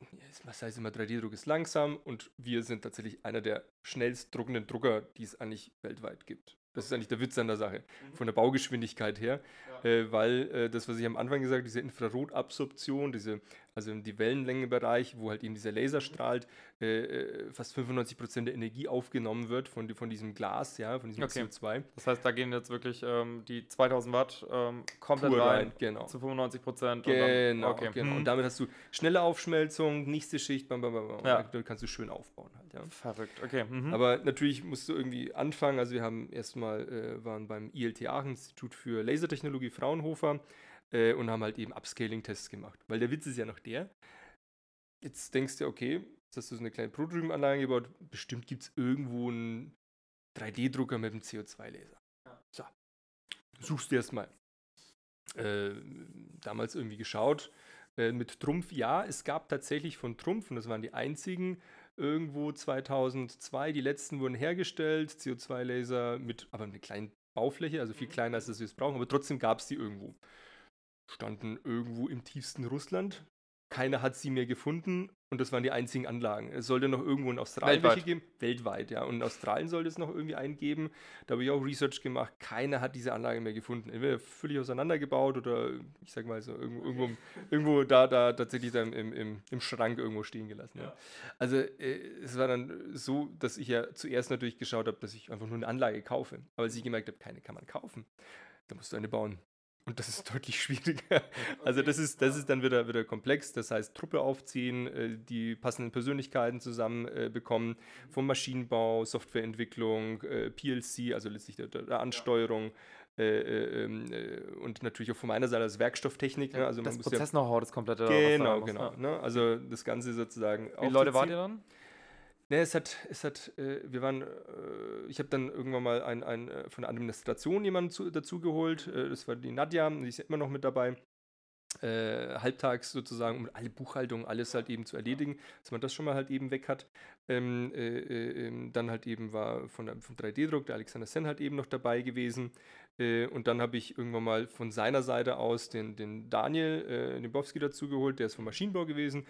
ja, was heißt immer, 3D-Druck ist langsam und wir sind tatsächlich einer der schnellst druckenden Drucker, die es eigentlich weltweit gibt. Das ist eigentlich der Witz an der Sache, von der Baugeschwindigkeit her, äh, weil äh, das, was ich am Anfang gesagt habe, diese Infrarotabsorption, diese, also die Wellenlängebereich, wo halt eben dieser Laser strahlt, äh, äh, fast 95% der Energie aufgenommen wird von, von diesem Glas, ja, von diesem Okay. CO2. Das heißt, da gehen jetzt wirklich ähm, die 2000 Watt ähm, komplett Pur rein, rein, genau. zu 95 Prozent. Genau, okay. genau. mhm. Und damit hast du schnelle Aufschmelzung, nächste Schicht, bam, bam, bam, bam. Ja. Und dann kannst du schön aufbauen halt, ja. Verrückt, okay. Mhm. Aber natürlich musst du irgendwie anfangen. Also wir haben erstmal, äh, waren beim ILT Aachen, Institut für Lasertechnologie Fraunhofer äh, und haben halt eben Upscaling-Tests gemacht. Weil der Witz ist ja noch der, jetzt denkst du, okay, jetzt hast du so eine kleine Prototypenanlage gebaut, bestimmt gibt es irgendwo einen 3D-Drucker mit einem CO2-Laser. So, suchst du erstmal. Äh, damals irgendwie geschaut, äh, mit Trumpf, ja, es gab tatsächlich von Trumpf, und das waren die einzigen, irgendwo 2002, die letzten wurden hergestellt, CO2-Laser mit, aber mit einer kleinen Baufläche, also viel kleiner, als das wir es brauchen, aber trotzdem gab es die irgendwo. Standen irgendwo im tiefsten Russland. Keiner hat sie mehr gefunden und das waren die einzigen Anlagen. Es sollte noch irgendwo in Australien Weltweit. welche geben. Weltweit, ja. Und in Australien sollte es noch irgendwie einen geben. Da habe ich auch Research gemacht. Keiner hat diese Anlage mehr gefunden. Entweder völlig auseinandergebaut oder ich sag mal so irgendwo, irgendwo, irgendwo da, da tatsächlich dann im, im, im Schrank irgendwo stehen gelassen. Ja. Also äh, es war dann so, dass ich ja zuerst natürlich geschaut habe, dass ich einfach nur eine Anlage kaufe. Aber als ich gemerkt habe, keine kann man kaufen, da musst du eine bauen. Und das ist deutlich schwieriger. Also das ist, das ist dann wieder, wieder komplex. Das heißt, Truppe aufziehen, äh, die passenden Persönlichkeiten zusammen äh, bekommen, vom Maschinenbau, Softwareentwicklung, äh, PLC, also letztlich der, der Ansteuerung, äh, äh, ähm, äh, und natürlich auch von meiner Seite als Werkstofftechnik. Ne? Also das Prozess-Know-how, das komplette. ja, was da genau, genau. Ne? Also das Ganze sozusagen. Wie viele Leute wart ihr dann? Ne, es hat, es hat, äh, wir waren, äh, ich habe dann irgendwann mal ein, ein, äh, von der Administration jemanden zu, dazu geholt. Äh, das war die Nadja, die ist ja immer noch mit dabei. Äh, halbtags sozusagen, um alle Buchhaltung, alles halt eben zu erledigen, dass man das schon mal halt eben weg hat. Ähm, äh, äh, ähm, dann halt eben war von vom 3D-Druck der Alexander Sen halt eben noch dabei gewesen. Und dann habe ich irgendwann mal von seiner Seite aus den, den Daniel äh, Nimbowski dazu geholt, der ist vom Maschinenbau gewesen.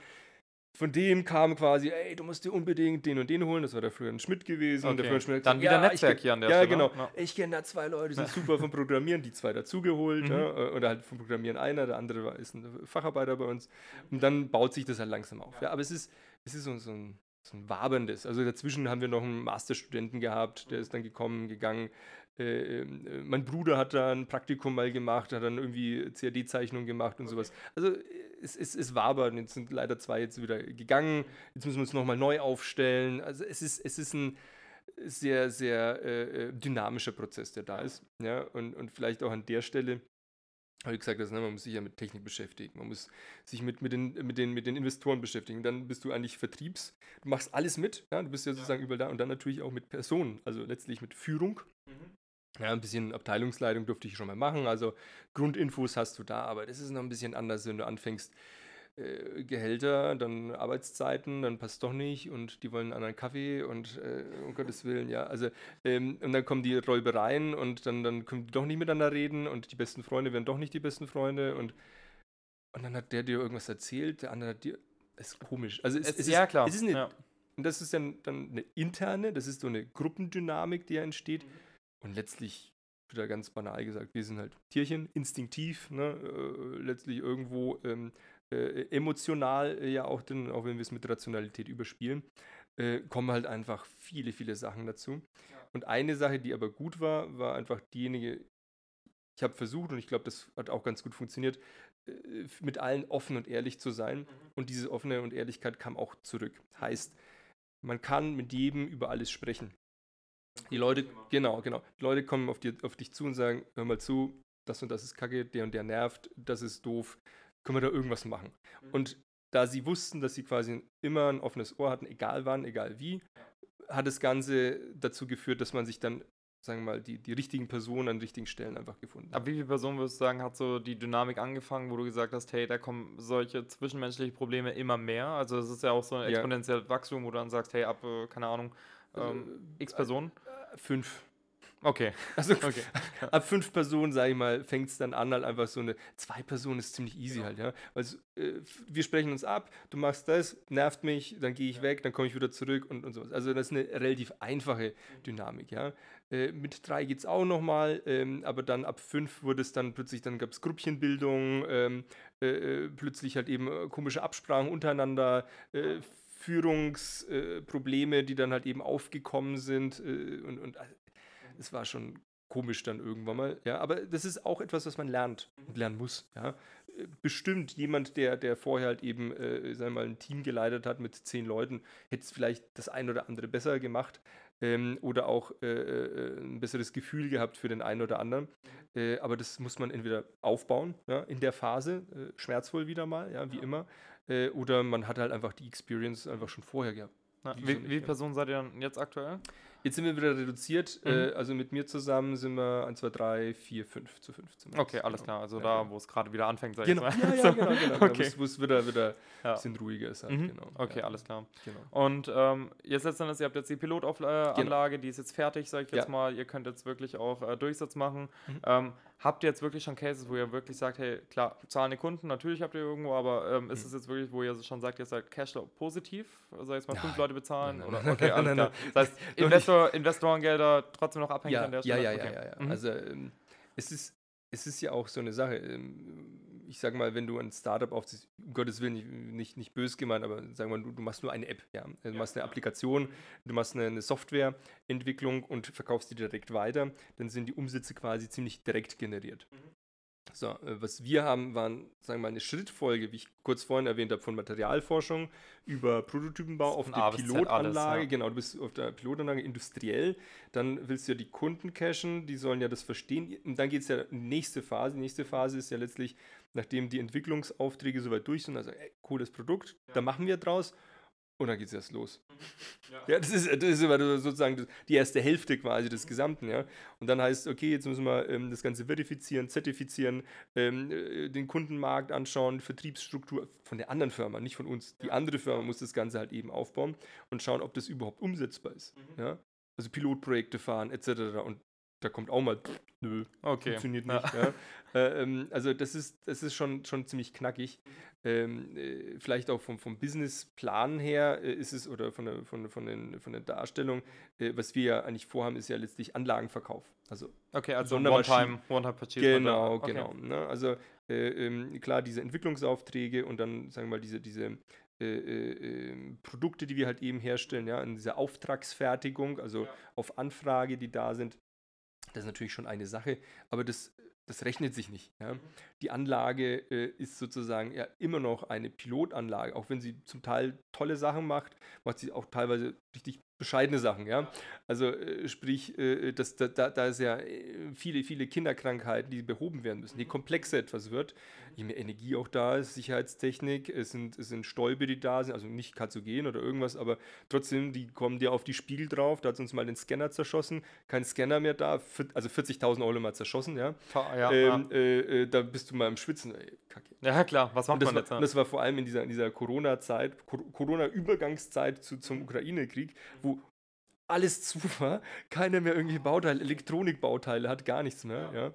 Von dem kam quasi, ey, du musst dir unbedingt den und den holen. Das war der Florian Schmidt gewesen. Und der Okay. Florian Schmidt Dann gesagt, wieder ja, Netzwerk hier an der Ja, Stelle, genau. ja. Ich kenne da zwei Leute, die [laughs] sind super vom Programmieren, die zwei dazugeholt. Mhm. Ja, äh, oder halt vom Programmieren einer, der andere war, ist ein Facharbeiter bei uns. Und dann baut sich das halt langsam auf. Ja, aber es ist, es ist so, so ein so ein waberndes. Also dazwischen haben wir noch einen Masterstudenten gehabt, der ist dann gekommen, gegangen. Äh, ähm, äh, mein Bruder hat da ein Praktikum mal gemacht, hat dann irgendwie CAD-Zeichnung gemacht und sowas. Also es, es, es wabert. Jetzt sind leider zwei jetzt wieder gegangen. Jetzt müssen wir uns nochmal neu aufstellen. Also es ist, es ist ein sehr, sehr äh, äh, dynamischer Prozess, der da ist. Ja? Und, und vielleicht auch an der Stelle habe ich gesagt, dass, ne, man muss sich ja mit Technik beschäftigen, man muss sich mit, mit, den, mit, den, mit den Investoren beschäftigen. Dann bist du eigentlich Vertriebs, du machst alles mit, ja? du bist ja sozusagen überall da und dann natürlich auch mit Personen, also letztlich mit Führung. Ja, ein bisschen Abteilungsleitung durfte ich schon mal machen, also Grundinfos hast du da, aber das ist noch ein bisschen anders, wenn du anfängst, äh, Gehälter, dann Arbeitszeiten, dann passt doch nicht und die wollen einen anderen Kaffee und äh, um Gottes Willen, ja, also ähm, und dann kommen die Räubereien und dann, dann können die doch nicht miteinander reden und die besten Freunde werden doch nicht die besten Freunde und, und dann hat der dir irgendwas erzählt, der andere hat dir, das ist komisch. Also es, Es- es ja, ist, klar. Es ist eine, Ja. Und das ist dann, dann eine interne, das ist so eine Gruppendynamik, die ja entsteht. Mhm. Und letztlich, wieder ganz banal gesagt, wir sind halt Tierchen, instinktiv, ne, äh, letztlich irgendwo ähm, äh, emotional äh, ja auch, dann, auch wenn wir es mit Rationalität überspielen, äh, kommen halt einfach viele, viele Sachen dazu. Und eine Sache, die aber gut war, war einfach diejenige, ich habe versucht und ich glaube, das hat auch ganz gut funktioniert, äh, mit allen offen und ehrlich zu sein. Und diese offene und Ehrlichkeit kam auch zurück. Heißt, man kann mit jedem über alles sprechen. Die Leute, genau, genau. Die Leute kommen auf, dir, auf dich zu und sagen, hör mal zu, das und das ist kacke, der und der nervt, das ist doof, können wir da irgendwas machen? Und da sie wussten, dass sie quasi immer ein offenes Ohr hatten, egal wann, egal wie, hat das Ganze dazu geführt, dass man sich dann, sagen wir mal, die, die richtigen Personen an richtigen Stellen einfach gefunden Ab wie viele Personen würdest du sagen, hat so die Dynamik angefangen, wo du gesagt hast, hey, da kommen solche zwischenmenschlichen Probleme immer mehr? Also es ist ja auch so ein Ja. exponentielles Wachstum, wo du dann sagst, hey, ab, äh, keine Ahnung, ähm, x Personen? Fünf. Okay. Also [laughs] Okay. [laughs] ab fünf Personen, sage ich mal, fängt es dann an, halt einfach so eine, zwei Personen ist ziemlich easy halt, ja. Es, äh, wir sprechen uns ab, du machst das, nervt mich, dann gehe ich weg, dann komme ich wieder zurück und, und sowas. Also das ist eine relativ einfache Dynamik, ja. Äh, mit drei geht es auch nochmal, ähm, aber dann ab fünf wurde es dann plötzlich, dann gab es Grüppchenbildung, ähm, äh, äh, plötzlich halt eben äh, komische Absprachen untereinander, äh, Führungsprobleme, die dann halt eben aufgekommen sind äh, und, und es war schon komisch dann irgendwann mal, ja, aber das ist auch etwas, was man lernt und lernen muss, ja. Äh, Bestimmt jemand, der, der vorher halt eben, äh, sagen wir mal, ein Team geleitet hat mit zehn Leuten, hätte es vielleicht das ein oder andere besser gemacht ähm, oder auch äh, äh, ein besseres Gefühl gehabt für den einen oder anderen. Äh, aber das muss man entweder aufbauen, ja, in der Phase, äh, schmerzvoll wieder mal, ja, wie immer, äh, oder man hat halt einfach die Experience einfach schon vorher gehabt. Wieso wie, viele. Personen seid ihr dann jetzt aktuell? Jetzt sind wir wieder reduziert. Mhm. Äh, also mit mir zusammen sind wir 1, 2, 3, 4, 5 zu 15. Okay, alles klar. Also Ja, da, ja. wo es gerade wieder anfängt, sag Genau, ich ja, mal. ja, [laughs] So. genau, genau. Okay. Okay. Wo es wieder, wieder [laughs] Ja. ein bisschen ruhiger ist. Halt, Mhm. genau. Okay, ja, alles klar. Genau. Und ähm, jetzt letztendlich, ihr habt jetzt die Pilotanlage, die ist jetzt fertig, sag ich jetzt Ja. mal. Ihr könnt jetzt wirklich auch äh, Durchsatz machen. Mhm. Ähm, habt ihr jetzt wirklich schon Cases, wo ihr wirklich sagt, hey, klar, zahlende Kunden, natürlich habt ihr irgendwo, aber ähm, ist Mhm. es jetzt wirklich, wo ihr schon sagt, ihr seid Cashflow positiv? Also jetzt mal fünf. Leute bezahlen? Nein, oder? nein, Okay, nein, alles klar. Das heißt. Investor, Investorengelder trotzdem noch abhängig Ja, an der ja, Stelle? ja, Okay. ja, ja, ja. Mhm. Also ähm, es, ist, es ist ja auch so eine Sache. Ähm, ich sage mal, wenn du ein Startup aufziehst, um Gottes Willen, nicht, nicht, nicht böse gemeint, aber sagen wir mal, du, du machst nur eine App. Ja? Du machst eine Applikation, du machst eine, eine Softwareentwicklung und verkaufst die direkt weiter, dann sind die Umsätze quasi ziemlich direkt generiert. So, äh, was wir haben, waren, sagen wir mal, eine Schrittfolge, wie ich kurz vorhin erwähnt habe, von Materialforschung über Prototypenbau auf Z Pilotanlage. alles, ja. Genau, du bist auf der Pilotanlage industriell. Dann willst du ja die Kunden cashen, die sollen ja das verstehen. Und dann geht es ja in die nächste Phase. Die nächste Phase ist ja letztlich, nachdem die Entwicklungsaufträge soweit durch sind, also ey, cooles Produkt, da machen wir draus. Und dann geht es erst los. [laughs] Ja, das, ist, das ist immer sozusagen die erste Hälfte quasi des Gesamten, ja. Und dann heißt, okay, jetzt müssen wir ähm, das Ganze verifizieren, zertifizieren, ähm, äh, den Kundenmarkt anschauen, Vertriebsstruktur von der anderen Firma, nicht von uns. Die andere Firma muss das Ganze halt eben aufbauen und schauen, ob das überhaupt umsetzbar ist. Ja? Also Pilotprojekte fahren, etc. Und da kommt auch mal, nö, Okay. funktioniert Ja. nicht. Ja. Äh, ähm, also das ist, das ist schon, schon ziemlich knackig. Ähm, äh, vielleicht auch vom, vom Businessplan her äh, ist es, oder von der, von, von, den, von der Darstellung, äh, was wir ja eigentlich vorhaben, ist ja letztlich Anlagenverkauf. Also Okay, also. One-Time, One-Time-Purchase. Genau, okay. genau. Ne? Also äh, ähm, klar, diese Entwicklungsaufträge und dann, sagen wir mal, diese, diese äh, äh, ähm, Produkte, die wir halt eben herstellen, ja, in dieser Auftragsfertigung, also auf Anfrage, die da sind, das ist natürlich schon eine Sache, aber das, das rechnet sich nicht. Ja. Die Anlage äh, ist sozusagen ja immer noch eine Pilotanlage, auch wenn sie zum Teil tolle Sachen macht, macht sie auch teilweise richtig bescheidene Sachen, ja. Also äh, sprich, äh, das, da, da, ist ja äh, viele, viele Kinderkrankheiten, die behoben werden müssen. Je komplexer etwas wird, je mehr Energie auch da ist, Sicherheitstechnik, es sind, es sind Stäube, die da sind, also nicht Katzogen oder irgendwas, aber trotzdem, die kommen dir auf die Spiegel drauf, da hat uns mal den Scanner zerschossen, kein Scanner mehr da, also 40.000 Euro mal zerschossen, ja. Fa- Ja, ähm, äh, äh, da bist du mal im Schwitzen, ey, kacke. ja. ja, klar. Was macht man war, jetzt? ja? das war vor allem in dieser, in dieser Corona-Zeit, Cor- Corona-Übergangszeit zu, zum Ukraine-Krieg, wo alles [laughs] zu war, keiner mehr irgendwelche Bauteile, Elektronikbauteile hat, gar nichts mehr. Ja.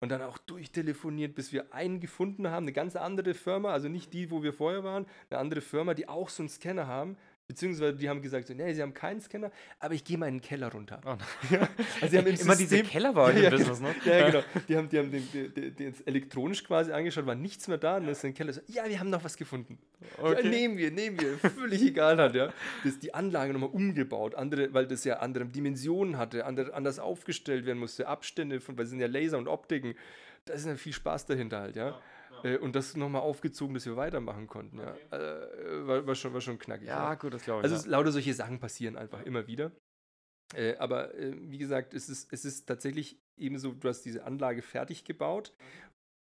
Und dann auch durchtelefoniert, bis wir einen gefunden haben, eine ganz andere Firma, also nicht die, wo wir vorher waren, eine andere Firma, die auch so einen Scanner haben. Beziehungsweise die haben gesagt, so, nee, sie haben keinen Scanner, aber ich gehe mal in den Keller runter. Oh, Ja, [laughs] also sie haben im Immer diese System- Keller bei euch Ja, im ja, Business, ne? ja, ja, genau. [laughs] Die haben, die haben den, den, den, elektronisch quasi angeschaut, war nichts mehr da. Und dann ist der Keller so, ja, wir haben noch was gefunden. Ja, Okay. nehmen wir, nehmen wir. Völlig egal hat, ja. Das die Anlage nochmal umgebaut, andere, weil das ja andere Dimensionen hatte, andere, anders aufgestellt werden musste, Abstände, von, weil es sind ja Laser und Optiken. Da ist ja viel Spaß dahinter halt, ja. Äh, Und das nochmal aufgezogen, dass wir weitermachen konnten, ja. Äh, war, war, schon, war schon knackig. Ja, gut, das glaube ich. Also ja. lauter solche Sachen passieren einfach immer wieder. Äh, aber äh, wie gesagt, es ist, es ist tatsächlich eben so, du hast diese Anlage fertig gebaut,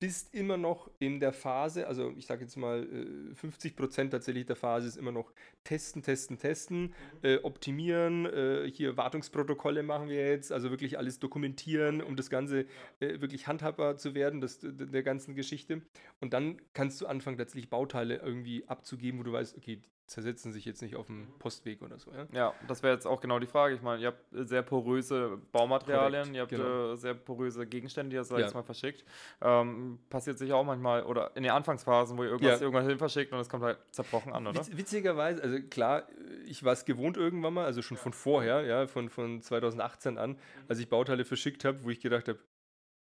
bist immer noch in der Phase, also ich sage jetzt mal, äh, 50% tatsächlich der Phase ist immer noch testen, testen, testen, äh, optimieren, äh, hier Wartungsprotokolle machen wir jetzt, also wirklich alles dokumentieren, um das Ganze äh, wirklich handhabbar zu werden, das, der ganzen Geschichte. Und dann kannst du anfangen, tatsächlich Bauteile irgendwie abzugeben, wo du weißt, okay, die zersetzen sich jetzt nicht auf dem Postweg oder so. Ja? Ja, das wäre jetzt auch genau die Frage. Ich meine, ihr habt sehr poröse Baumaterialien, Korrekt, ihr habt genau. äh, sehr poröse Gegenstände, die ihr, sag ich Ja. mal, verschickt. Ähm, passiert sicher auch manchmal, oder in den Anfangsphasen, wo ihr irgendwas Ja. irgendwann hin verschickt und es kommt halt zerbrochen an, oder? Witz, witzigerweise, also klar, ich war es gewohnt irgendwann mal, also schon von vorher, ja, von, von 2018 an, als ich Bauteile verschickt habe, wo ich gedacht habe,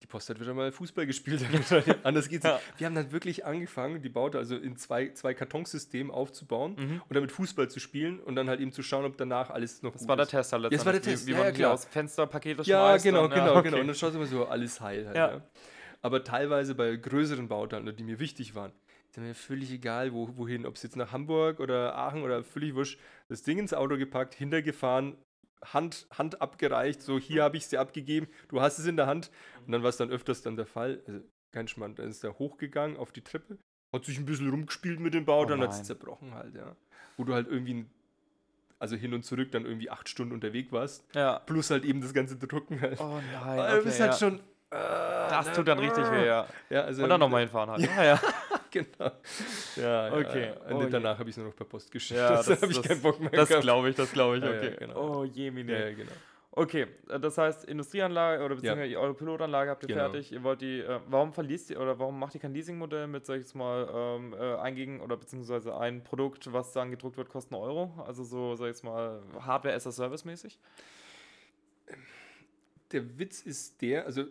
die Post hat wieder mal Fußball gespielt. [laughs] Anders geht's nicht. Wir haben dann wirklich angefangen, die Bauteile also in zwei, zwei Kartonsystemen aufzubauen Mhm. und damit Fußball zu spielen und dann halt eben zu schauen, ob danach alles noch Das gut war der ist. Test halt das war der Test, Wie, wie ja, man ja, klar. aus Fensterpakete Ja, schmeißt. genau, dann, genau, ja, genau. okay. Und dann schaust du immer so, alles heil halt, ja. Aber teilweise bei größeren Bauteilen, die mir wichtig waren, ist mir völlig egal, wo, wohin, ob es jetzt nach Hamburg oder Aachen oder völlig wurscht, das Ding ins Auto gepackt, hintergefahren, Hand, Hand abgereicht, so hier habe ich sie abgegeben, du hast es in der Hand. Und dann war es dann öfters dann der Fall, also kein Schmand, dann ist er hochgegangen auf die Treppe, hat sich ein bisschen rumgespielt mit dem Bau, Oh dann hat es zerbrochen halt, ja. Wo du halt irgendwie, also hin und zurück dann irgendwie acht Stunden unterwegs warst, Ja. plus halt eben das ganze Drucken halt. Oh nein, okay, das ja. hat schon. das tut dann richtig weh, ja. Ja, also, Und dann nochmal hinfahren halt. [laughs] Ja, ja. [laughs] Genau. Ja, Okay. Ja, Oh und je. danach habe ich es nur noch per Post geschickt. Ja, [laughs] das, das- habe ich das- keinen Bock mehr Das glaube ich, das glaube ich, Ja, ja, okay. genau. Oh je, Mine. Genau. Okay, das heißt, Industrieanlage oder beziehungsweise eure Pilotanlage habt ihr Genau. fertig. Ihr wollt die, äh, warum verliest ihr oder warum macht ihr kein Leasingmodell mit, sag ich jetzt mal, ähm, äh, eingegen oder beziehungsweise ein Produkt, was dann gedruckt wird, kostet einen Euro? Also so, sag ich jetzt mal, Hardware Der Witz ist der, also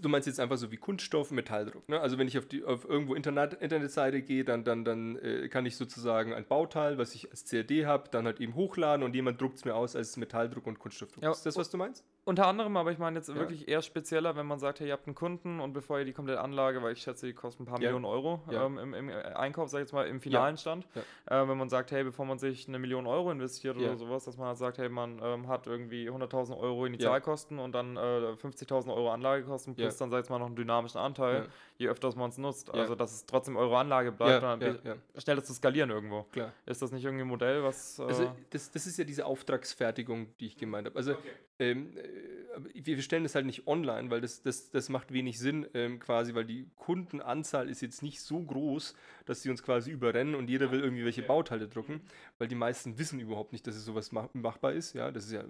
du meinst jetzt einfach so wie Kunststoff, Metalldruck. Ne? Also wenn ich auf, die, auf irgendwo Internet, Internetseite gehe, dann, dann, dann äh, kann ich sozusagen ein Bauteil, was ich als CAD habe, dann halt eben hochladen und jemand druckt es mir aus als Metalldruck und Kunststoffdruck. Ja. Ist das, was du meinst? Unter anderem, aber ich meine jetzt Ja. wirklich eher spezieller, wenn man sagt, hey, ihr habt einen Kunden und bevor ihr die komplette Anlage, weil ich schätze, die kostet ein paar Ja. Millionen Euro Ja. ähm, im, im Einkauf, sag ich jetzt mal, im finalen Stand. Äh, wenn man sagt, hey, bevor man sich eine Million Euro investiert oder sowas, dass man halt sagt, hey, man ähm, hat irgendwie 100.000 Euro Initialkosten und dann äh, 50.000 Euro Anlagekosten plus dann, sag ich jetzt mal, noch einen dynamischen Anteil, Ja. Je öfters man es nutzt. Ja. Also, dass es trotzdem eure Anlage bleibt ja, und dann ja, schneller zu skalieren irgendwo. klar. Ist das nicht irgendwie ein Modell, was. Äh, Also das, das ist ja diese Auftragsfertigung, die ich gemeint habe. Also ähm, äh, aber wir stellen das halt nicht online, weil das, das, das macht wenig Sinn ähm, quasi, weil die Kundenanzahl ist jetzt nicht so groß, dass sie uns quasi überrennen und jeder will irgendwie welche Bauteile drucken, weil die meisten wissen überhaupt nicht, dass es sowas mach, machbar ist. Ja, das ist ja,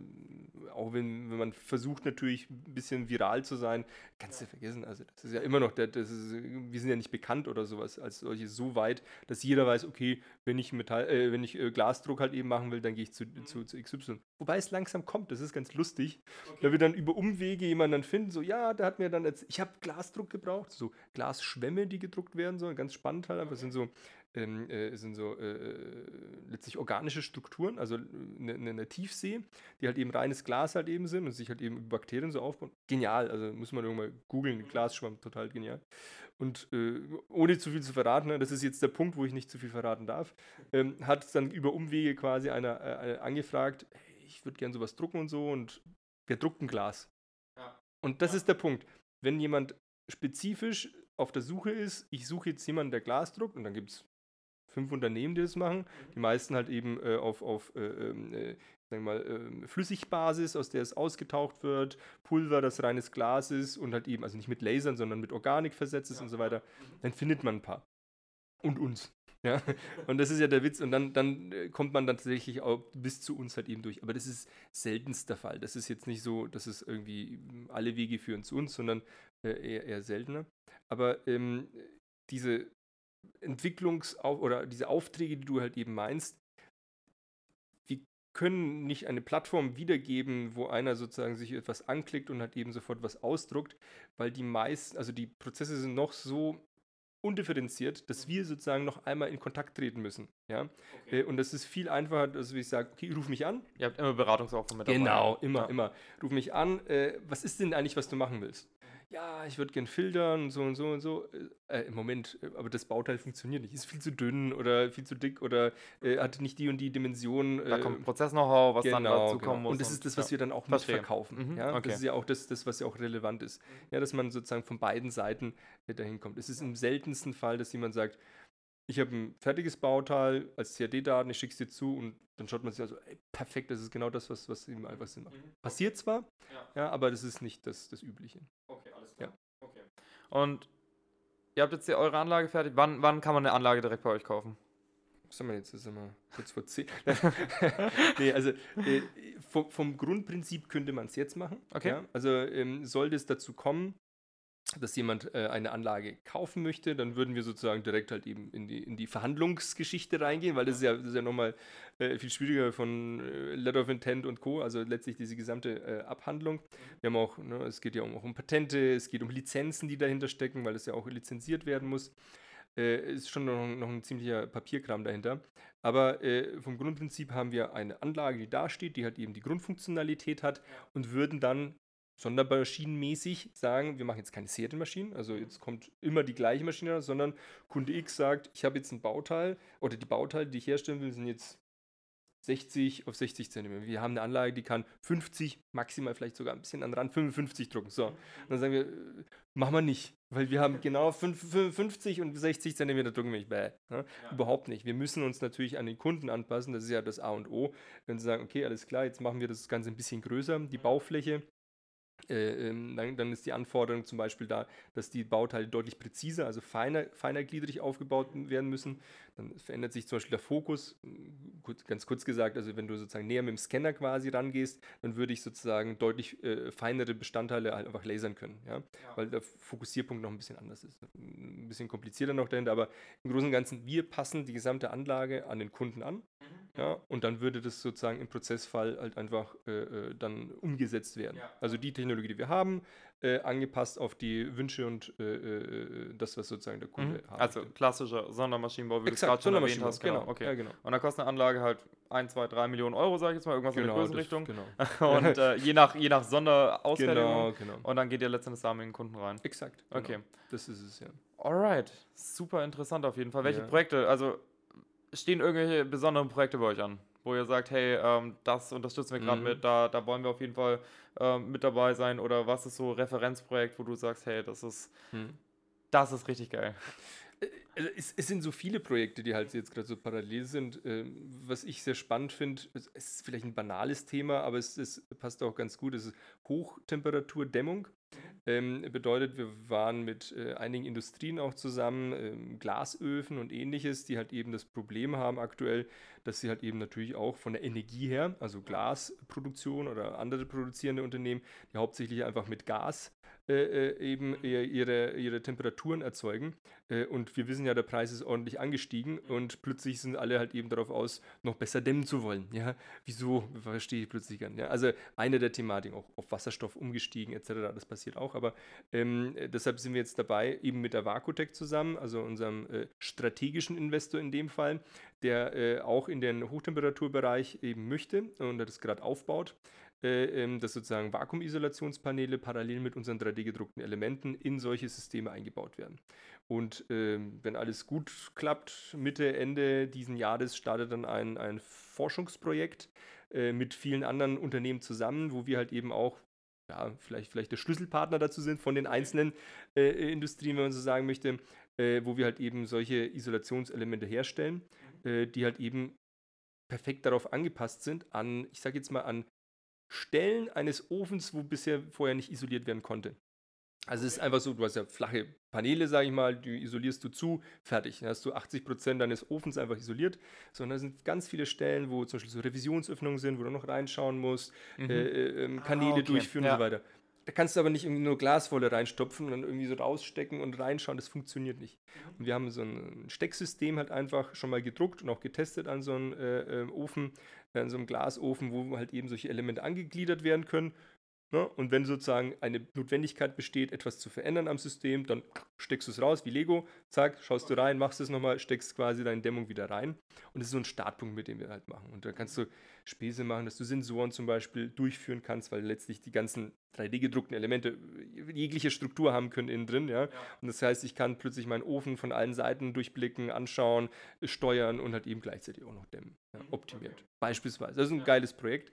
auch wenn, wenn man versucht natürlich ein bisschen viral zu sein, kannst du vergessen. Also das ist ja immer noch, der, das ist, wir sind ja nicht bekannt oder sowas als solche so weit, dass jeder weiß, okay, wenn ich Metall, äh, wenn ich äh, Glasdruck halt eben machen will, dann gehe ich zu, zu, zu XY. Wobei es langsam kommt, das ist ganz lustig, da wir dann über Umwege jemanden dann finden, so ja, der hat mir dann jetzt, ich habe Glasdruck gebraucht, so Glasschwämme, die gedruckt werden sollen, ganz spannend halt, aber es sind so ähm, äh, sind so äh, letztlich organische Strukturen, also eine, eine, eine Tiefsee, die halt eben reines Glas halt eben sind und sich halt eben über Bakterien so aufbauen. Genial, also muss man irgendwann mal googeln, Glasschwamm, total genial. Und äh, ohne zu viel zu verraten, ne, das ist jetzt der Punkt, wo ich nicht zu viel verraten darf, ähm, hat dann über Umwege quasi einer äh, angefragt, hey, ich würde gerne sowas drucken und so und wer druckt ein Glas? Ja. Und das ist der Punkt. Wenn jemand spezifisch auf der Suche ist, ich suche jetzt jemanden, der Glas druckt, und dann gibt es fünf Unternehmen, die das machen. Die meisten halt eben äh, auf, auf äh, ähm, äh, sagen wir mal, ähm, Flüssigbasis, aus der es ausgetaucht wird, Pulver, das reines Glas ist und halt eben, also nicht mit Lasern, sondern mit Organik versetzt ist und so weiter. Dann findet man ein paar. Und uns. Ja, [laughs] und das ist ja der Witz. Und dann, dann äh, kommt man dann tatsächlich auch bis zu uns halt eben durch. Aber das ist seltenst der Fall. Das ist jetzt nicht so, dass es irgendwie mm, alle Wege führen zu uns, sondern äh, eher, eher seltener. Aber ähm, diese Entwicklungs- oder diese Aufträge, die du halt eben meinst, wir können nicht eine Plattform wiedergeben, wo einer sozusagen sich etwas anklickt und halt eben sofort was ausdruckt, weil die meisten, also die Prozesse sind noch so undifferenziert, dass wir sozusagen noch einmal in Kontakt treten müssen. Ja? Äh, Und das ist viel einfacher, als wenn ich sage, okay, ruf mich an. ihr habt immer Beratungsaufwand mit dabei. Genau, immer, Ja. immer. Ruf mich an, äh, was ist denn eigentlich, was du machen willst? Ja, ich würde gern filtern und so und so und so. Äh, Im Moment, äh, aber das Bauteil funktioniert nicht. Ist viel zu dünn oder viel zu dick oder äh, hat nicht die und die Dimension. Da äh, kommt Prozess-Know-how, was dann dazu genau. kommen muss. Und das ist das, was ja. wir dann auch Verstehe. mitverkaufen. Mhm, Ja? okay. Das ist ja auch das, das, was ja auch relevant ist. Ja, dass man sozusagen von beiden Seiten äh, dahin kommt. Es ist im seltensten Fall, dass jemand sagt, ich habe ein fertiges Bauteil als CAD-Daten, ich schicke es dir zu und dann schaut man sich also, ey, perfekt, das ist genau das, was, was ihm einfach Sinn macht. Passiert zwar, Mhm. Ja. ja, aber das ist nicht das, das Übliche. Okay, alles. Und ihr habt jetzt ja eure Anlage fertig. Wann, wann kann man eine Anlage direkt bei euch kaufen? Haben wir jetzt? Sind wir kurz vor 10. [laughs] nee, also äh, vom, vom Grundprinzip könnte man es jetzt machen. Okay. Ja? Also ähm, sollte es dazu kommen, dass jemand äh, eine Anlage kaufen möchte, dann würden wir sozusagen direkt halt eben in die, in die Verhandlungsgeschichte reingehen, weil das ist ja, das ist ja nochmal äh, viel schwieriger von äh, Letter of Intent und Co., also letztlich diese gesamte äh, Abhandlung. Wir haben auch, ne, es geht ja auch um Patente, es geht um Lizenzen, die dahinter stecken, weil es ja auch lizenziert werden muss äh, ist schon noch, noch ein ziemlicher Papierkram dahinter. Aber äh, vom Grundprinzip haben wir eine Anlage, die da steht, die halt eben die Grundfunktionalität hat und würden dann sondermaschinenmäßig sagen, wir machen jetzt keine Serienmaschinen, also jetzt kommt immer die gleiche Maschine, sondern Kunde X sagt, ich habe jetzt ein Bauteil oder die Bauteile, die ich herstellen will, sind jetzt 60 auf 60 cm. Wir haben eine Anlage, die kann 50, maximal vielleicht sogar ein bisschen an den Rand 55 drucken. So, und dann sagen wir, äh, machen wir nicht, weil wir haben genau 5, 55 und 60 cm drucken wir nicht. Bäh, ne? Überhaupt nicht. Wir müssen uns natürlich an den Kunden anpassen, das ist ja das A und O. Wenn sie sagen, okay, alles klar, jetzt machen wir das Ganze ein bisschen größer, die Baufläche, äh, ähm, dann, dann ist die Anforderung zum Beispiel da, dass die Bauteile deutlich präziser, also feiner, feinergliedrig aufgebaut werden müssen. Dann verändert sich zum Beispiel der Fokus. Gut, ganz kurz gesagt, also wenn du sozusagen näher mit dem Scanner quasi rangehst, dann würde ich sozusagen deutlich äh, feinere Bestandteile halt einfach lasern können, ja? weil der Fokussierpunkt noch ein bisschen anders ist. Ein bisschen komplizierter noch dahinter, aber im Großen und Ganzen, wir passen die gesamte Anlage an den Kunden an Ja, und dann würde das sozusagen im Prozessfall halt einfach äh, äh, dann umgesetzt werden. Ja. Also die Technologie, die wir haben, äh, angepasst auf die Wünsche und äh, äh, das, was sozusagen der Kunde Mhm. haben Also möchte. klassischer Sondermaschinenbau, wie du es gerade schon erwähnt hast. Genau, okay. Ja, genau. Und dann kostet eine Anlage halt 1, 2, 3 Millionen Euro, sage ich jetzt mal, irgendwas in der das- Größenrichtung. Genau. [laughs] Und äh, je nach, je nach Sonderausfertigung. genau, genau. Und dann geht ihr letztendlich da mit den Kunden rein. Exakt. Genau. Okay. Das ist es ja. Alright, super interessant auf jeden Fall. Welche Ja. Projekte, also stehen irgendwelche besonderen Projekte bei euch an, wo ihr sagt, hey, ähm, das unterstützen wir gerade Mhm. mit, da, da wollen wir auf jeden Fall ähm, mit dabei sein oder was ist so Referenzprojekt, wo du sagst, hey, das ist, das ist richtig geil. Also es, es sind so viele Projekte, die halt jetzt gerade so parallel sind. Ähm, was ich sehr spannend finde, es es ist vielleicht ein banales Thema, aber es, es passt auch ganz gut, es ist Hochtemperaturdämmung. Ähm, bedeutet, wir waren mit äh, einigen Industrien auch zusammen, ähm, Glasöfen und ähnliches, die halt eben das Problem haben aktuell, dass sie halt eben natürlich auch von der Energie her, also Glasproduktion oder andere produzierende Unternehmen, die hauptsächlich einfach mit Gas äh, äh, eben ihr- ihre, ihre Temperaturen erzeugen. Äh, und wir wissen ja, der Preis ist ordentlich angestiegen und plötzlich sind alle halt eben darauf aus, noch besser dämmen zu wollen. Ja, wieso verstehe ich plötzlich gar nicht. Ja, also eine der Thematiken, auch auf Wasserstoff umgestiegen etc., das passiert auch. Aber ähm, äh, deshalb sind wir jetzt dabei, eben mit der Vakutec zusammen, also unserem äh, strategischen Investor in dem Fall, der äh, auch in den Hochtemperaturbereich eben möchte und das gerade aufbaut äh, ähm, dass sozusagen Vakuumisolationspaneele parallel mit unseren 3D-gedruckten Elementen in solche Systeme eingebaut werden. Und ähm, wenn alles gut klappt, Mitte, Ende diesen Jahres startet dann ein, ein Forschungsprojekt äh, mit vielen anderen Unternehmen zusammen, wo wir halt eben auch ja, vielleicht, vielleicht der Schlüsselpartner dazu sind von den einzelnen äh, Industrien, wenn man so sagen möchte, äh, wo wir halt eben solche Isolationselemente herstellen, äh, die halt eben perfekt darauf angepasst sind, an, ich sage jetzt mal, an Stellen eines Ofens, wo bisher vorher nicht isoliert werden konnte. Also es ist einfach so, du hast ja flache Paneele, sage ich mal, die isolierst du zu, fertig. Dann hast du 80% deines Ofens einfach isoliert. Sondern da sind ganz viele Stellen, wo zum Beispiel so Revisionsöffnungen sind, wo du noch reinschauen musst, Mhm. äh, äh, ähm, Ah, Kanäle okay. durchführen Ja. und so weiter. Da kannst du aber nicht irgendwie nur Glaswolle reinstopfen und dann irgendwie so rausstecken und reinschauen. Das funktioniert nicht. Mhm. Und wir haben so ein Stecksystem halt einfach schon mal gedruckt und auch getestet an so einem äh, äh, Ofen, an so einem Glasofen, wo halt eben solche Elemente angegliedert werden können. Ne? Und wenn sozusagen eine Notwendigkeit besteht, etwas zu verändern am System, dann steckst du es raus wie Lego, zack, schaust du rein, machst es nochmal, steckst quasi deine Dämmung wieder rein. Und das ist so ein Startpunkt, mit dem wir halt machen. Und da kannst du Späße machen, dass du Sensoren zum Beispiel durchführen kannst, weil letztlich die ganzen 3D-gedruckten Elemente jegliche Struktur haben können innen drin. Ja? Und das heißt, ich kann plötzlich meinen Ofen von allen Seiten durchblicken, anschauen, steuern und halt eben gleichzeitig auch noch dämmen. Ja, optimiert. Beispielsweise. Das ist ein geiles Projekt.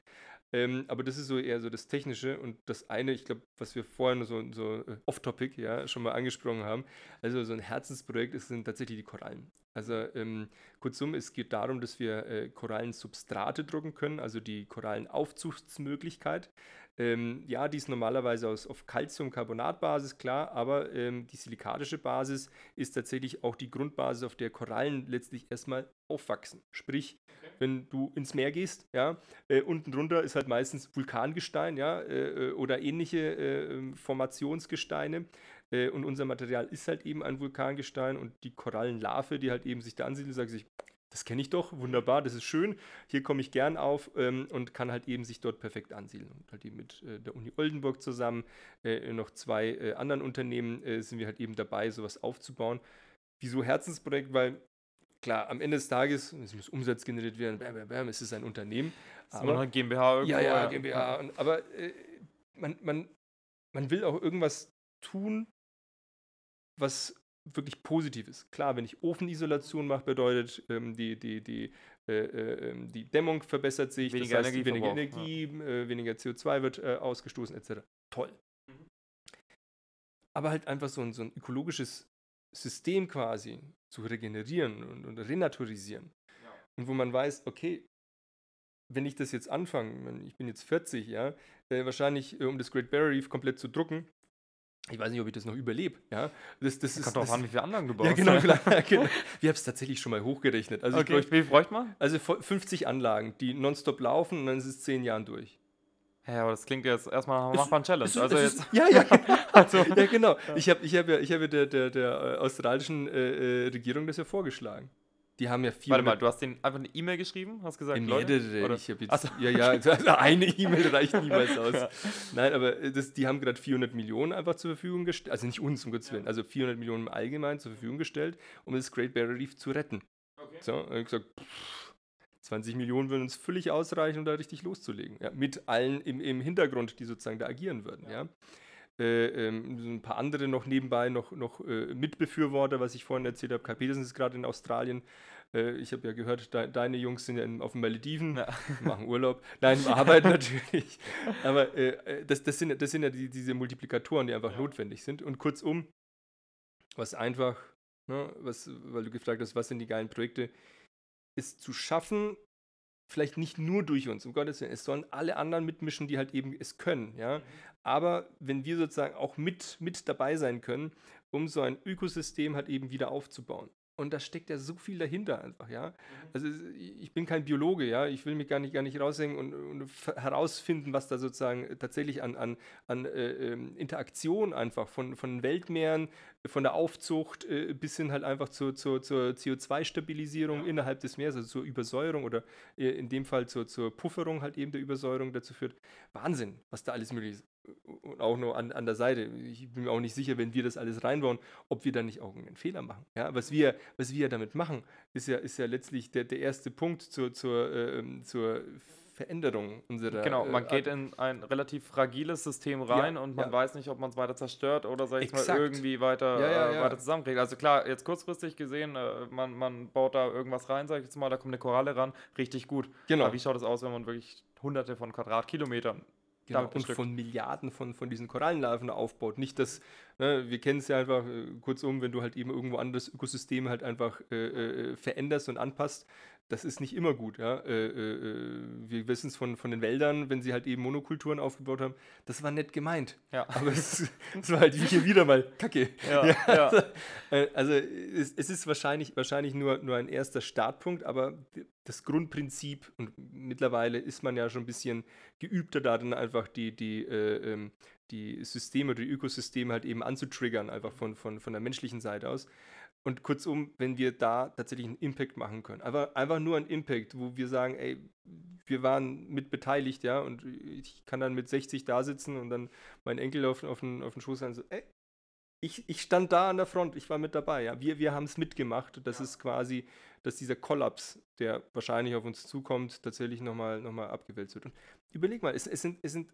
Ähm, aber das ist so eher so das Technische und das eine, ich glaube, was wir vorhin so, so äh, off-topic ja schon mal angesprochen haben, also so ein Herzensprojekt ist, sind tatsächlich die Korallen. Also ähm, kurzum, es geht darum, dass wir äh, Korallensubstrate drucken können, also die Korallenaufzuchtsmöglichkeit. Ähm, ja, die ist normalerweise aus, auf Calciumcarbonatbasis, klar, aber ähm, die silikatische Basis ist tatsächlich auch die Grundbasis, auf der Korallen letztlich erstmal aufwachsen. Sprich, wenn du ins Meer gehst, ja, äh, unten drunter ist halt meistens Vulkangestein, ja, äh, äh, oder ähnliche äh, ähm, Formationsgesteine. Äh, und unser Material ist halt eben ein Vulkangestein und die Korallenlarve, die halt eben sich da ansiedelt, sagt sich, das kenne ich doch, wunderbar, das ist schön, hier komme ich gern auf ähm, und kann halt eben sich dort perfekt ansiedeln. Und halt eben mit äh, der Uni Oldenburg zusammen, äh, noch zwei äh, anderen Unternehmen äh, sind wir halt eben dabei, sowas aufzubauen. Wieso Herzensprojekt? Weil klar, am Ende des Tages, es muss Umsatz generiert werden, bam, bam, bam, es ist ein Unternehmen. Ist immer noch ein GmbH irgendwo. Ja, ja, GmbH. Und, aber äh, man, man, man will auch irgendwas tun, was wirklich positiv ist. Klar, wenn ich Ofenisolation mache, bedeutet, ähm, die, die, die, äh, äh, ähm, die Dämmung verbessert sich, Weniger das heißt, weniger Energieverbrauch, Energie, äh, weniger CO2 wird äh, ausgestoßen, etc. Toll. Aber halt einfach so ein, so ein ökologisches System quasi zu regenerieren und, und renaturisieren. Und wo man weiß, okay, wenn ich das jetzt anfange, ich bin jetzt 40, ja, äh, wahrscheinlich, äh, um das Great Barrier Reef komplett zu drucken, ich weiß nicht, ob ich das noch überlebe, ja. Das, das ist, Kommt drauf an, wie viele Anlagen du baust. ja, genau, klar, [laughs] genau. [laughs] Wir haben es tatsächlich schon mal hochgerechnet. Also, Okay, bräuchte, wie bräuchte man? also vo- 50 Anlagen, die nonstop laufen und dann ist es 10 Jahren durch. Ja, aber das klingt jetzt erstmal einer Es- machbaren Challenge. Also es jetzt. ist, ja, ja, [laughs] also, ja, genau. Ich habe ich hab ja, ich hab ja der, der, der äh, australischen äh, äh, Regierung das ja vorgeschlagen. Die haben ja 400... Warte mal, du hast denen einfach eine E-Mail geschrieben, hast gesagt, Leute, Leute, oder? ich habe jetzt, so. ja, ja, [laughs] also eine E-Mail reicht niemals aus. Nein, aber äh, das, die haben gerade 400 Millionen einfach zur Verfügung gestellt, also nicht uns, um Gottes Willen, also 400 Millionen im Allgemeinen zur Verfügung gestellt, um das Great Barrier Reef zu retten. Okay. So, und ich gesagt, pff, 20 Millionen würden uns völlig ausreichen, um da richtig loszulegen. Ja, mit allen im, im Hintergrund, die sozusagen da agieren würden. Ja. Äh, ähm, ein paar andere noch nebenbei, noch, noch äh, Mitbefürworter, was ich vorhin erzählt habe. Kai Petersen ist gerade in Australien. Äh, ich habe ja gehört, de deine Jungs sind ja in, auf den Malediven, Ja. [laughs] machen Urlaub. Nein, arbeiten [laughs] natürlich. Aber äh, äh, das, das, sind, ja- das sind ja die, diese Multiplikatoren, die einfach notwendig sind. Und kurzum, was einfach, ne, was, weil du gefragt hast, was sind die geilen Projekte, ist zu schaffen, vielleicht nicht nur durch uns, um Gottes Willen, es sollen alle anderen mitmischen, die halt eben es können, ja. Aber wenn wir sozusagen auch mit, mit dabei sein können, um so ein Ökosystem halt eben wieder aufzubauen. Und da steckt ja so viel dahinter einfach, ja. Also es- ich bin kein Biologe, ja. Ich will mich gar nicht, gar nicht raushängen und, und herausfinden, was da sozusagen tatsächlich an, an, an äh, ähm, Interaktion einfach von, von Weltmeeren, von der Aufzucht äh, bis hin halt einfach zur, zur, zur CO2-Stabilisierung innerhalb des Meeres, also zur Übersäuerung oder äh, in dem Fall zur, zur Pufferung halt eben der Übersäuerung dazu führt. Wahnsinn, was da alles möglich ist. Und auch nur an, an der Seite. Ich bin mir auch nicht sicher, wenn wir das alles reinbauen, ob wir da nicht auch einen Fehler machen. Ja, was wir, was wir damit machen, ist ja, ist ja letztlich der, der erste Punkt zur, zur, ähm, zur Veränderung unserer. Genau, man äh, geht in ein relativ fragiles System rein und man ja. weiß nicht, ob man es weiter zerstört oder sag ich mal Exakt. irgendwie weiter, Ja, ja, äh, ja. weiter zusammenkriegt. Also klar, jetzt kurzfristig gesehen, äh, man, man baut da irgendwas rein, sag ich jetzt mal, da kommt eine Koralle ran, richtig gut. Genau. Aber wie schaut es aus, wenn man wirklich hunderte von Quadratkilometern Genau, und von Milliarden von, von diesen Korallenlarven aufbaut. Nicht, dass, ne, wir kennen es ja einfach, äh, kurzum, wenn du halt eben irgendwo anderes Ökosystem halt einfach äh, äh, veränderst und anpasst, das ist nicht immer gut. Ja? Äh, äh, äh, wir wissen es von, von den Wäldern, wenn sie halt eben Monokulturen aufgebaut haben, das war nett gemeint. Ja. [laughs] Aber es, es war halt hier wieder mal Kacke. Ja, ja. [laughs] Äh, Also es, es ist wahrscheinlich, wahrscheinlich nur, nur ein erster Startpunkt, aber das Grundprinzip, und mittlerweile ist man ja schon ein bisschen geübter darin, einfach die, die, äh, ähm, die Systeme die Ökosysteme halt eben anzutriggern, einfach von, von, von der menschlichen Seite aus. Und kurzum, wenn wir da tatsächlich einen Impact machen können. Aber einfach nur ein Impact, wo wir sagen, ey, wir waren mit beteiligt, ja, und ich kann dann mit 60 da sitzen und dann meinen Enkel auf, auf, den, auf den Schoß sagen, so, ey, ich, ich stand da an der Front, ich war mit dabei, ja. Wir, wir haben es mitgemacht. Das ist quasi, dass dieser Kollaps, der wahrscheinlich auf uns zukommt, tatsächlich nochmal noch mal abgewälzt wird. Und überleg mal, es, es, sind, es sind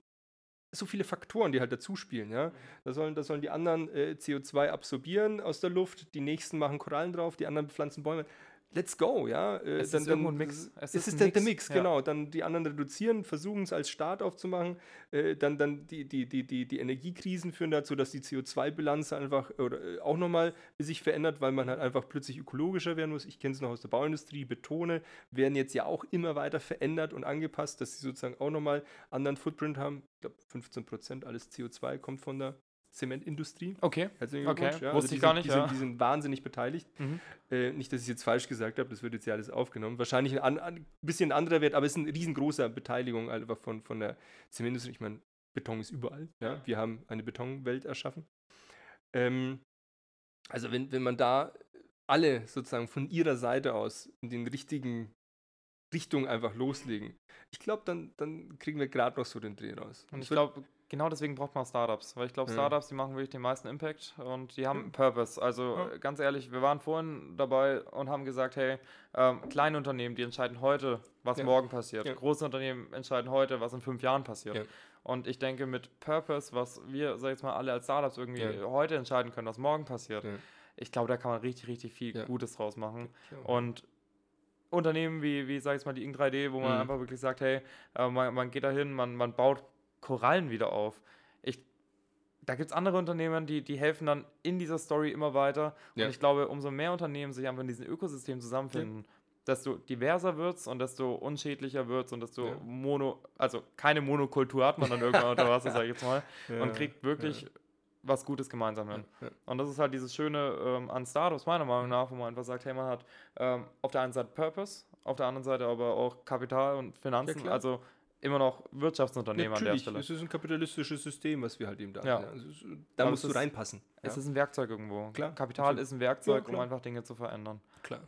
so viele Faktoren, die halt dazu spielen, ja. Da sollen, da sollen die anderen äh, CO2 absorbieren aus der Luft, die nächsten machen Korallen drauf, die anderen pflanzen Bäume. Let's go, ja. Äh, Es ist irgendwo ein Mix. Es, Es ist ist, ein der, der Mix, Mix, ja. genau. Dann die anderen reduzieren, versuchen es als Start aufzumachen. Äh, dann dann die, die, die, die, die Energiekrisen führen dazu, dass die CO2-Bilanz einfach oder, äh, auch nochmal sich verändert, weil man halt einfach plötzlich ökologischer werden muss. Ich kenne es noch aus der Bauindustrie. Betone werden jetzt ja auch immer weiter verändert und angepasst, dass sie sozusagen auch nochmal anderen Footprint haben. Ich glaube, 15 Prozent alles CO2 kommt von der Zementindustrie. Okay. Herzlichen Okay, Glückwunsch. wusste die ich gar sind- nicht, Die sind, ja. die sind wahnsinnig beteiligt. Mhm. Äh, nicht, dass ich es jetzt falsch gesagt habe, das wird jetzt ja alles aufgenommen. Wahrscheinlich ein, an, ein bisschen anderer Wert, aber es ist eine riesengroße Beteiligung einfach von, von der Zementindustrie. Ich meine, Beton ist überall. Ja? Wir haben eine Betonwelt erschaffen. Ähm, also wenn, wenn man da alle sozusagen von ihrer Seite aus in den richtigen Richtungen einfach loslegen, ich glaube, dann, dann kriegen wir gerade noch so den Dreh raus. Und ich glaube, genau deswegen braucht man Startups. Weil ich glaube, Ja. Startups, die machen wirklich den meisten Impact und die haben einen Purpose. Also Ja. ganz ehrlich, wir waren vorhin dabei und haben gesagt, hey, ähm, kleine Unternehmen, die entscheiden heute, was Ja. morgen passiert. Ja. Große Unternehmen entscheiden heute, was in fünf Jahren passiert. Und ich denke, mit Purpose, was wir, sag ich jetzt mal, alle als Startups irgendwie heute entscheiden können, was morgen passiert, ich glaube, da kann man richtig, richtig viel. Gutes draus machen. Und Unternehmen wie, wie sag ich jetzt mal, die Ink 3D, wo man Mhm. einfach wirklich sagt, hey, äh, man, man geht da hin, man, man baut Korallen wieder auf. Ich, da gibt es andere Unternehmen, die, die helfen dann in dieser Story immer weiter. Ja. Und ich glaube, umso mehr Unternehmen sich einfach in diesem Ökosystem zusammenfinden, desto diverser wird es und desto unschädlicher wird es und desto Ja. mono, also keine Monokultur hat man dann irgendwann unter Wasser, sag ich jetzt mal, [laughs] Ja, und kriegt wirklich was Gutes gemeinsam hin. Ja. Und das ist halt dieses Schöne ähm, an Startups, meiner Meinung nach, wo man einfach sagt, hey, man hat ähm, auf der einen Seite Purpose, auf der anderen Seite aber auch Kapital und Finanzen, klar. also immer noch Wirtschaftsunternehmer an der Natürlich, Stelle. es ist ein kapitalistisches System, was wir halt eben da Ja. haben. Also es, da Aber musst du ist- reinpassen. Es ja? ist ein Werkzeug irgendwo. Klar, Kapital ist ein Werkzeug, Ja, um einfach Dinge zu verändern. klar.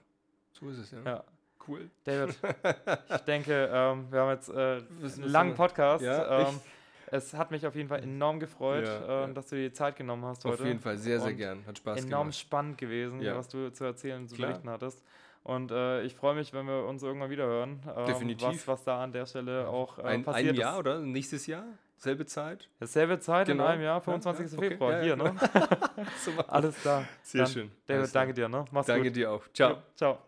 So ist es, ja. Ja. Cool. David, [laughs] ich denke, ähm, wir haben jetzt äh, einen langen? Podcast. Ja, ähm, es hat mich auf jeden Fall enorm gefreut, äh, dass du dir die Zeit genommen hast Auf heute. jeden Fall, sehr, sehr Und gern. Hat Spaß Enorm gemacht. spannend gewesen, was du zu erzählen, zu Klar. berichten hattest. Und äh, ich freue mich, wenn wir uns irgendwann wieder hören. Ähm, Definitiv. Was, was da an der Stelle auch äh, Ein, passiert ein Jahr ist. oder? Nächstes Jahr? Selbe Zeit? Dasselbe Zeit Genau. in einem Jahr, Ja, 25. ja, okay. Februar, Ja, hier, ne? [laughs] [laughs] Alles klar. Sehr Dann, schön. David, Alles danke dir, ne? Mach's Danke gut. dir auch. Ciao. Ciao.